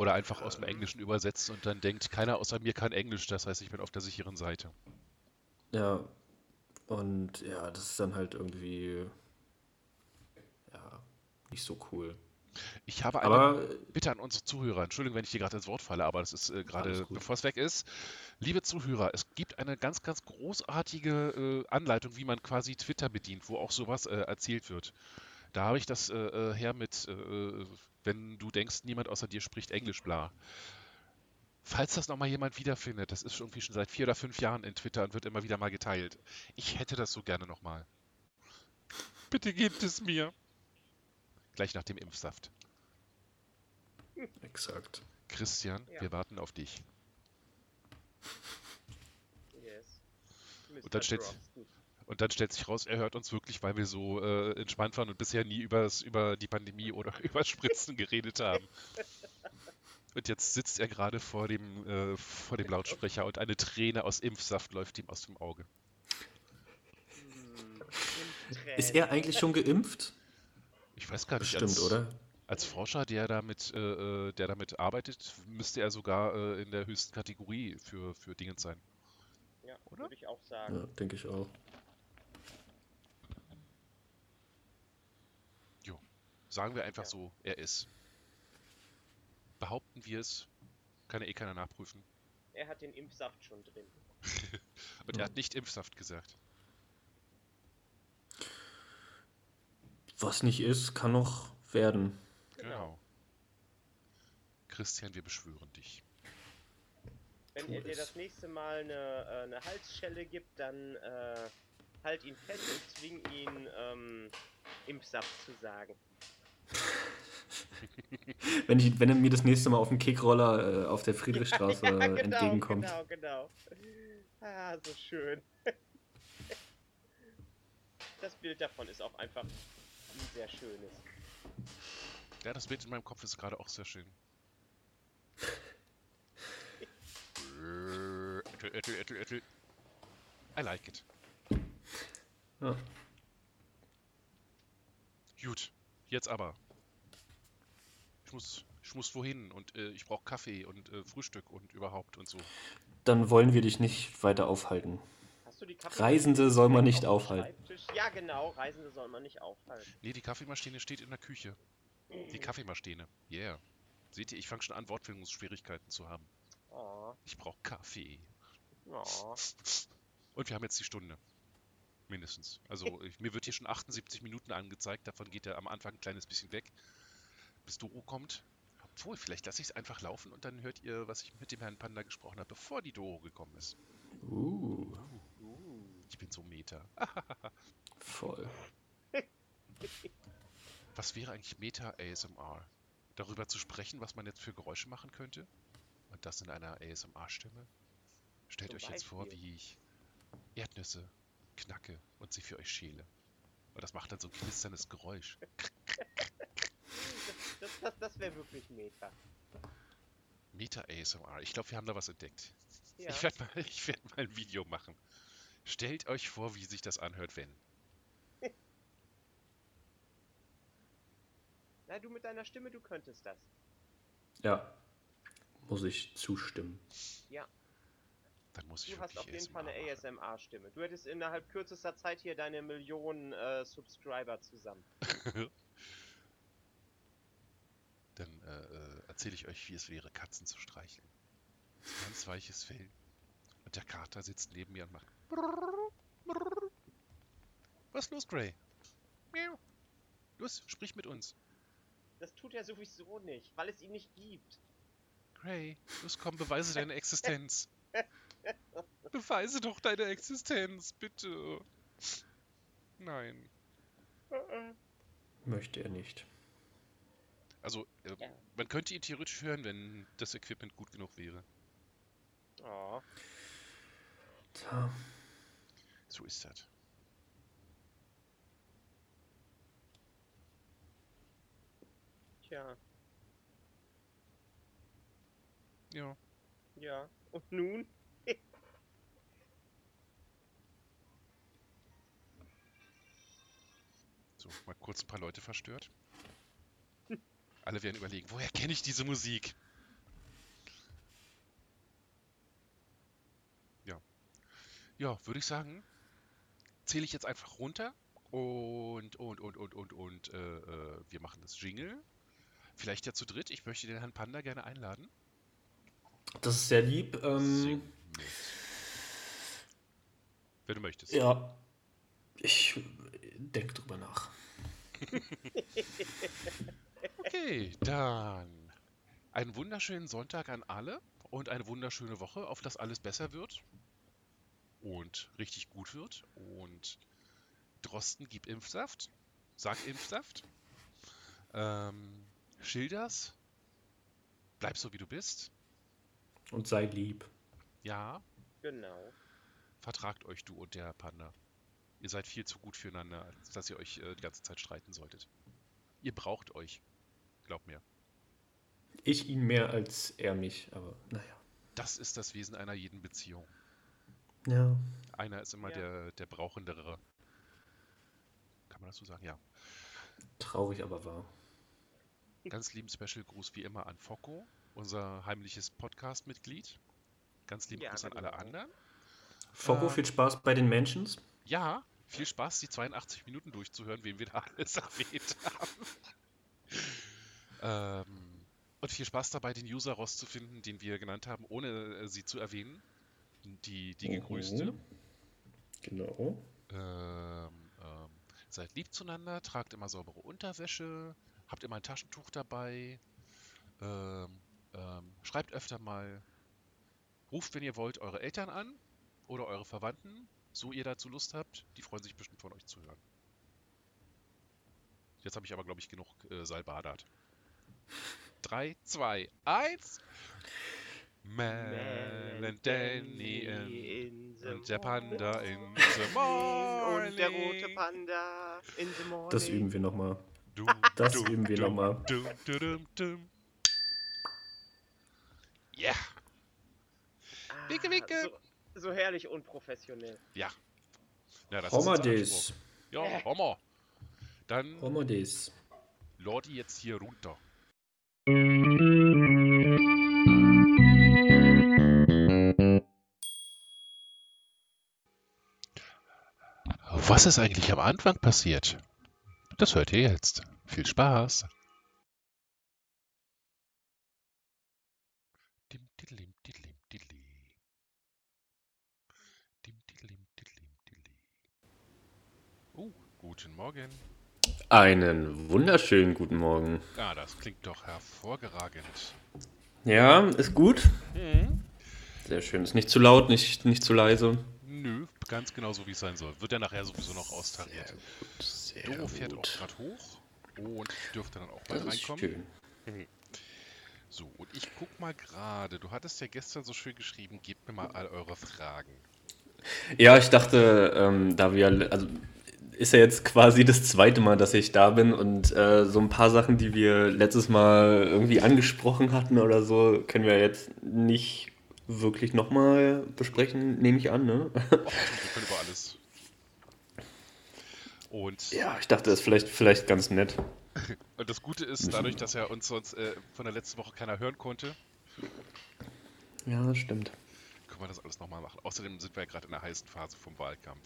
Oder einfach aus dem Englischen übersetzt und dann denkt, keiner außer mir kann Englisch, das heißt, ich bin auf der sicheren Seite. ja. Und ja, das ist dann halt irgendwie ja, nicht so cool. Ich habe eine Aber Bitte an unsere Zuhörer. Entschuldigung, wenn ich dir gerade ins Wort falle, aber das ist äh, gerade, bevor es weg ist. Liebe Zuhörer, es gibt eine ganz, ganz großartige äh, Anleitung, wie man quasi Twitter bedient, wo auch sowas äh, erzählt wird. Da habe ich das äh, äh, her mit, äh, äh, wenn du denkst, niemand außer dir spricht Englisch, bla. Falls das nochmal jemand wiederfindet, das ist schon irgendwie schon seit vier oder fünf Jahren in Twitter und wird immer wieder mal geteilt. Ich hätte das so gerne nochmal. Bitte gebt es mir. Gleich nach dem Impfsaft. exakt. Christian, Ja. wir warten auf dich. Yes. Und dann Mr. Und dann stellt sich raus, er hört uns wirklich, weil wir so äh, entspannt waren und bisher nie übers, über die Pandemie oder über Spritzen geredet haben. Und jetzt sitzt er gerade vor dem, äh, vor dem Lautsprecher und eine Träne aus Impfsaft läuft ihm aus dem Auge. Hm, Ist er eigentlich schon geimpft? Ich weiß gar nicht, Bestimmt, als, oder? als Forscher, der damit, äh, äh, der damit arbeitet, müsste er sogar äh, in der höchsten Kategorie für, für Dingens sein. Ja, Oder? würde ich auch sagen. Ja, denke ich auch. Sagen wir einfach Ja. so, er ist. Behaupten wir es, kann ja eh keiner nachprüfen. Er hat den Impfsaft schon drin. Und er hat nicht Impfsaft gesagt. Was nicht ist, kann noch werden. Genau. Christian, wir beschwören dich. Wenn Tu er dir es. das nächste Mal eine, äh, eine Halsschelle gibt, dann äh, halt ihn fest und zwing ihn ähm, Impfsaft zu sagen. Wenn, ich, wenn er mir das nächste Mal auf dem Kickroller äh, auf der Friedrichstraße ja, genau, entgegenkommt. genau, genau. Ah, so schön. Das Bild davon ist auch einfach ein sehr schönes. Ja, das Bild in meinem Kopf ist gerade auch sehr schön. Ettel, ettel, ettel. I like it. Ja. Gut, jetzt aber. Ich muss, ich muss wohin und äh, ich brauche Kaffee und äh, Frühstück und überhaupt und so. Dann wollen wir dich nicht weiter aufhalten. Hast du die Kaffee Reisende soll man nicht aufhalten. Ja, genau, Reisende soll man nicht aufhalten. Nee, die Kaffeemaschine steht in der Küche. Die Kaffeemaschine. Yeah. Seht ihr, ich fange schon an, Wortfindungsschwierigkeiten zu haben. Oh, Ich brauche Kaffee. oh. Und wir haben jetzt die Stunde. Mindestens. Also ich, mir wird hier schon 78 Minuten angezeigt, davon geht er am Anfang ein kleines bisschen weg, bis Doro kommt. Obwohl, vielleicht lasse ich es einfach laufen und dann hört ihr, was ich mit dem Herrn Panda gesprochen habe, bevor die Doro gekommen ist. Uh, Ich bin so Meta. voll. Was wäre eigentlich Meta ASMR? Darüber zu sprechen, was man jetzt für Geräusche machen könnte? Und das in einer ASMR-Stimme? Stellt Zum euch jetzt vor, Beispiel. wie ich Erdnüsse knacke und sie für euch schäle. Und das macht dann so ein knisterndes Geräusch. Das, das, das wäre wirklich Meta. Meta ASMR. Ich glaube, wir haben da was entdeckt. Ja. Ich werde mal, ich werd mal ein Video machen. Stellt euch vor, wie sich das anhört, wenn. Na, du mit deiner Stimme, du könntest das. Ja, muss ich zustimmen. Ja, Dann muss ich du hast auf jeden Fall eine ASMR. ASMR-Stimme. Du hättest innerhalb kürzester Zeit hier deine Millionen äh, Subscriber zusammen. Dann äh, äh, erzähle ich euch, wie es wäre, Katzen zu streicheln. Ganz weiches Fell. Und der Kater sitzt neben mir und macht. Was ist los, Gray? Los, sprich mit uns. Das tut er sowieso nicht, weil es ihn nicht gibt. Gray, los komm, beweise deine Existenz. Beweise doch deine Existenz, bitte. Nein. Möchte er nicht. Also, äh, Ja. man könnte ihn theoretisch hören, wenn das Equipment gut genug wäre. Oh. Tja, So ist das. Tja, Ja. ja. Und nun? So, mal kurz ein paar Leute verstört. Alle werden überlegen, woher kenne ich diese Musik? Ja. Ja, würde ich sagen, zähle ich jetzt einfach runter und, und, und, und, und, und, äh, äh, wir machen das Jingle. Vielleicht ja zu dritt. Ich möchte den Herrn Panda gerne einladen. das ist sehr lieb. Ähm. Wenn du möchtest. ja, ich denke drüber nach. Okay, dann einen wunderschönen Sonntag an alle und eine wunderschöne Woche, auf dass alles besser wird und richtig gut wird. Und Drosten, gib Impfsaft. Sag Impfsaft. Ähm, Schilders. Bleib so, wie du bist. Und sei lieb. Ja, Genau. vertragt euch du und der Panda. Ihr seid viel zu gut füreinander, als dass ihr euch äh, die ganze Zeit streiten solltet. Ihr braucht euch. Glaubt mir. Ich ihn mehr als er mich, aber naja. Das ist das Wesen einer jeden Beziehung. Ja. Einer ist immer Ja. der, der Brauchendere. Kann man das so sagen? Ja. Traurig, aber wahr. Ganz lieben Special-Gruß wie immer an Focko, unser heimliches Podcast-Mitglied. Ganz lieben Ja, Gruß an alle anderen. Foko, Ähm. viel Spaß bei den Mentions. Ja, viel Spaß, die 82 Minuten durchzuhören, wen wir da alles erwähnt haben. ähm, und viel Spaß dabei, den User rauszufinden, den wir genannt haben, ohne äh, sie zu erwähnen. Die, die gegrüßte. Mhm. Genau. Ähm, ähm, seid lieb zueinander, tragt immer saubere Unterwäsche, habt immer ein Taschentuch dabei, ähm, ähm, schreibt öfter mal, ruft, wenn ihr wollt, eure Eltern an oder eure Verwandten, so ihr dazu Lust habt. Die freuen sich bestimmt von euch zu hören. Jetzt habe ich aber, glaube ich, genug äh, Salbadat. 3, 2, 1. Mel and Danny in the und der Panda in the morning. Und der rote Panda in the morning. Das üben wir nochmal. Das üben wir nochmal. Ja, Ah, Winke, winke. So, so herrlich unprofessionell. ja. Ja, das Homadis. Anspruch. Ja, Homer. Dann Homadis. Lordi jetzt hier runter. Was ist eigentlich am Anfang passiert? Das hört ihr jetzt. Viel Spaß. Guten Morgen. Einen wunderschönen guten Morgen. Ah, das klingt doch hervorragend. Ja, ist gut. Mhm. Sehr schön. Ist nicht zu laut, nicht, nicht zu leise. Nö, ganz genau so, wie es sein soll. Wird ja nachher sowieso noch austariert. Sehr Doro fährt auch gerade hoch und dürfte dann auch bald reinkommen. schön. So, und ich guck mal gerade. Du hattest ja gestern so schön geschrieben, gebt mir mal all eure Fragen. Ja, ich dachte, ähm, da wir, also ist ja jetzt quasi das zweite Mal, dass ich da bin und äh, so ein paar Sachen, die wir letztes Mal irgendwie angesprochen hatten oder so, können wir jetzt nicht wirklich nochmal besprechen, nehme ich an, ne? Wir können über alles. Und, Ja, ich dachte, das ist vielleicht, vielleicht ganz nett. und das Gute ist, dadurch, dass ja uns sonst äh, von der letzten Woche keiner hören konnte, Ja, das stimmt. können wir das alles nochmal machen. Außerdem sind wir ja gerade in der heißen Phase vom Wahlkampf.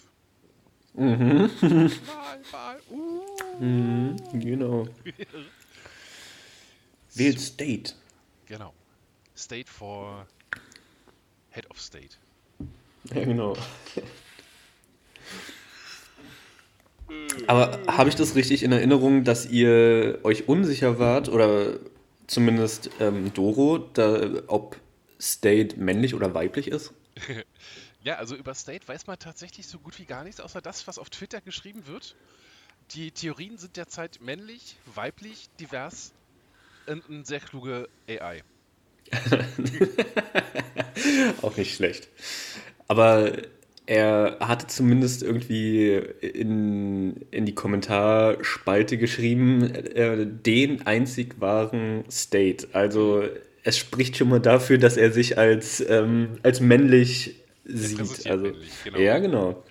Mhm. Wahl, Wahl, uh. mhm. Genau. Wählt State. Genau. State for Head of State. Ja, genau. Aber habe ich das richtig in Erinnerung, dass ihr euch unsicher wart, oder zumindest ähm, Doro, da, ob State männlich oder weiblich ist? Ja, also über State weiß man tatsächlich so gut wie gar nichts, außer das, was auf Twitter geschrieben wird. Die Theorien sind derzeit männlich, weiblich, divers und eine sehr kluge AI. Auch nicht schlecht. Aber er hatte zumindest irgendwie in, in die Kommentarspalte geschrieben, äh, den einzig wahren State. Also es spricht schon mal dafür, dass er sich als, ähm, als männlich sieht. Also, männlich, genau. Ja, genau.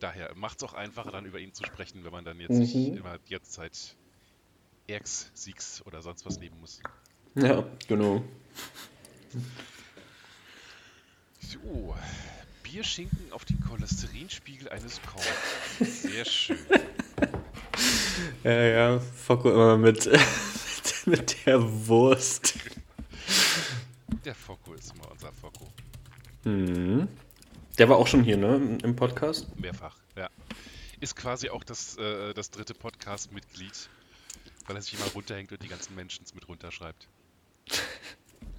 Daher macht es auch einfacher, dann über ihn zu sprechen, wenn man dann jetzt Mhm. nicht immer jetzt Zeit Erx, Siegs oder sonst was nehmen muss. Ja, genau. So, Bierschinken auf den Cholesterinspiegel eines Kochs. Sehr schön. Ja, ja, Focko immer mit, mit der Wurst. Der Focko ist. Mhm. Der war auch schon hier, ne, im Podcast? Mehrfach, ja. Ist quasi auch das, äh, das dritte Podcast-Mitglied, weil er sich immer runterhängt und die ganzen Menschen mit runterschreibt.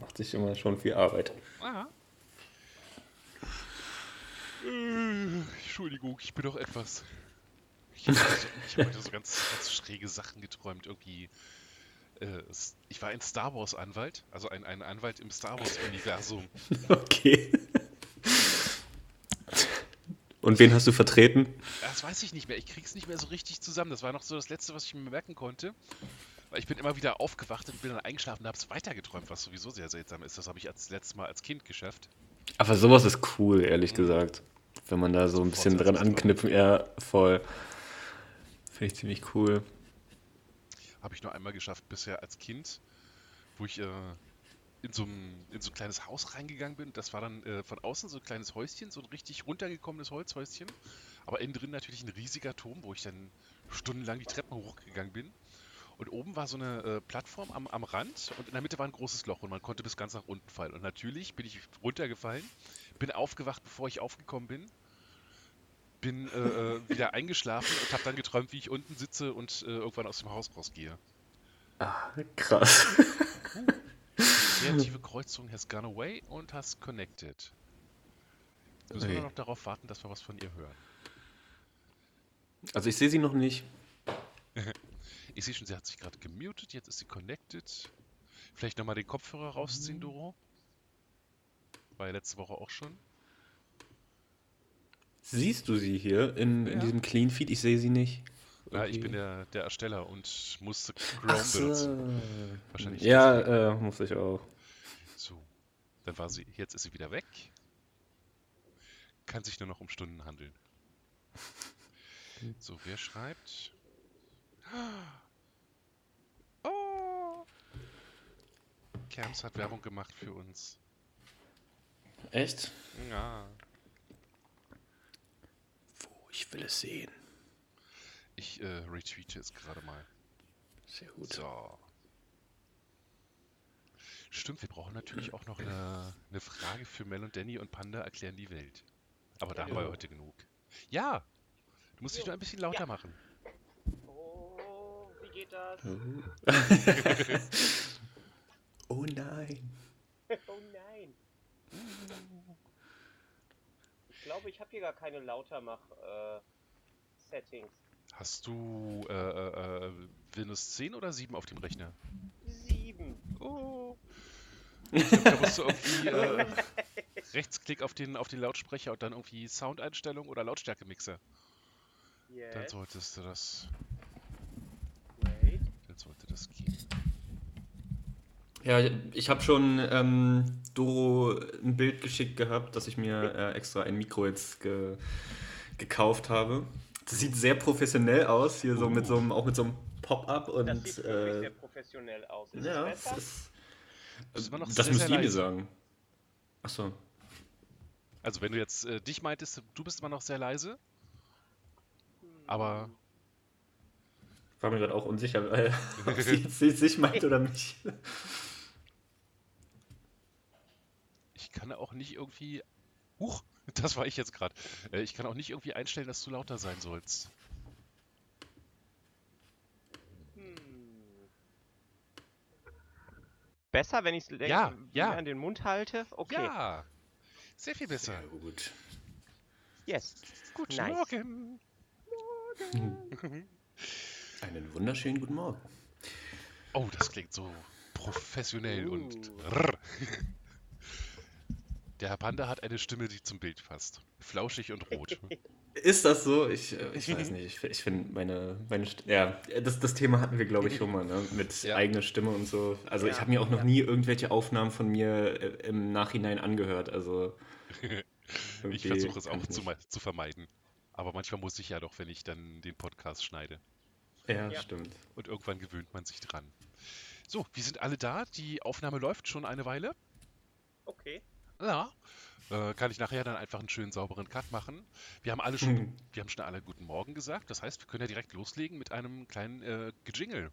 Macht sich immer schon viel Arbeit. Aha. Äh, Entschuldigung, ich bin doch etwas. Ich habe so, ich hab heute so ganz, ganz schräge Sachen geträumt. Irgendwie. Äh, ich war ein Star Wars-Anwalt, also ein, ein Anwalt im Star Wars-Universum. Okay. Und wen hast du vertreten? Das weiß ich nicht mehr. Ich krieg's nicht mehr so richtig zusammen. Das war noch so das Letzte, was ich mir merken konnte. Weil ich bin immer wieder aufgewacht und bin dann eingeschlafen und hab's weitergeträumt, was sowieso sehr seltsam ist. Das habe ich als letztes Mal als Kind geschafft. Aber sowas ist cool, ehrlich gesagt. Wenn man da so ein bisschen dran anknüpfen, ja, voll. Finde ich ziemlich cool. Habe ich nur einmal geschafft bisher als Kind, wo ich äh, in, so ein, in so ein kleines Haus reingegangen bin. Das war dann äh, von außen so ein kleines Häuschen, so ein richtig runtergekommenes Holzhäuschen. Aber innen drin natürlich ein riesiger Turm, wo ich dann stundenlang die Treppen hochgegangen bin. Und oben war so eine äh, Plattform am, am Rand und in der Mitte war ein großes Loch und man konnte bis ganz nach unten fallen. Und natürlich bin ich runtergefallen, bin aufgewacht, bevor ich aufgekommen bin, bin äh, äh, wieder eingeschlafen und habe dann geträumt, wie ich unten sitze und äh, irgendwann aus dem Haus rausgehe. Ah, krass. Kreative Kreuzung has gone away und has connected. Müssen wir Okay. nur noch darauf warten, dass wir was von ihr hören. Also ich sehe sie noch nicht. Ich sehe schon, sie hat sich gerade gemutet, jetzt ist sie connected. Vielleicht nochmal den Kopfhörer rausziehen, Doro. War ja letzte Woche auch schon. Siehst du sie hier in, in Ja. diesem Clean Feed? Ich sehe sie nicht. Ja, ich Okay. bin der, der Ersteller und musste Chrome so. benutzen. Wahrscheinlich Ja, äh, muss ich auch. So, dann war sie, jetzt ist sie wieder weg. Kann sich nur noch um Stunden handeln. So, wer schreibt? Oh! Camps hat Werbung gemacht für uns. Echt? Ja. Ich will es sehen. Ich äh, retweete es gerade mal. Sehr gut. So. Stimmt, wir brauchen natürlich auch noch eine, eine Frage für Mel und Danny und Panda erklären die Welt. Aber da haben wir heute genug. Ja, Du musst dich nur ein bisschen lauter Ja. machen. Oh, wie geht das? oh nein. Oh nein. Ich glaube, ich habe hier gar keine Lautermach-Settings. Hast du äh, äh, äh, Windows 10 oder 7 auf dem Rechner? Sieben. Oh. Ich glaub, da musst du irgendwie äh, Rechtsklick auf den, auf den Lautsprecher und dann irgendwie Soundeinstellung oder Lautstärkemixer. Dann Yes. solltest du das. Wait. Dann sollte das gehen. Ja, ich habe schon ähm, Doro ein Bild geschickt gehabt, dass ich mir äh, extra ein Mikro jetzt ge gekauft habe. Das sieht sehr professionell aus, hier so mit so einem, auch mit so einem Pop-up und Das sieht äh, sehr professionell aus. Ist ja, es ist, Das das müsst ihr mir sagen. Achso. Also wenn du jetzt äh, dich meintest, du bist immer noch sehr leise. Aber War mir gerade auch unsicher, weil, ob sie jetzt sich meint oder mich. ich kann auch nicht irgendwie. Huch, das war ich jetzt gerade. Äh, ich kann auch nicht irgendwie einstellen, dass du lauter sein sollst. Hm. Besser, wenn ich es Ja, ja. an den Mund halte? Okay. Ja, sehr viel besser. Sehr gut. Yes. Guten Nice. Morgen. Einen wunderschönen guten Morgen. Oh, das klingt so professionell und. Uh. rrr. Der Herr Panda hat eine Stimme, die zum Bild passt. Flauschig und rot. Ist das so? Ich, äh, ich weiß nicht. Ich, ich finde meine, meine St ja, das, das Thema hatten wir, glaube ich, schon mal, ne? Mit Ja. eigener Stimme und so. Also ich Ja, habe mir auch noch ja. nie irgendwelche Aufnahmen von mir äh, im Nachhinein angehört. Also Ich versuche es auch ich zu, zu vermeiden. Aber manchmal muss ich ja doch, wenn ich dann den Podcast schneide. Ja, Ja. stimmt. Und irgendwann gewöhnt man sich dran. So, wir sind alle da. Die Aufnahme läuft schon eine Weile. Okay. Ja. Äh, kann ich nachher dann einfach einen schönen sauberen Cut machen. Wir haben alle schon, Hm. wir haben schon alle guten Morgen gesagt. Das heißt, wir können ja direkt loslegen mit einem kleinen äh, Gejingle.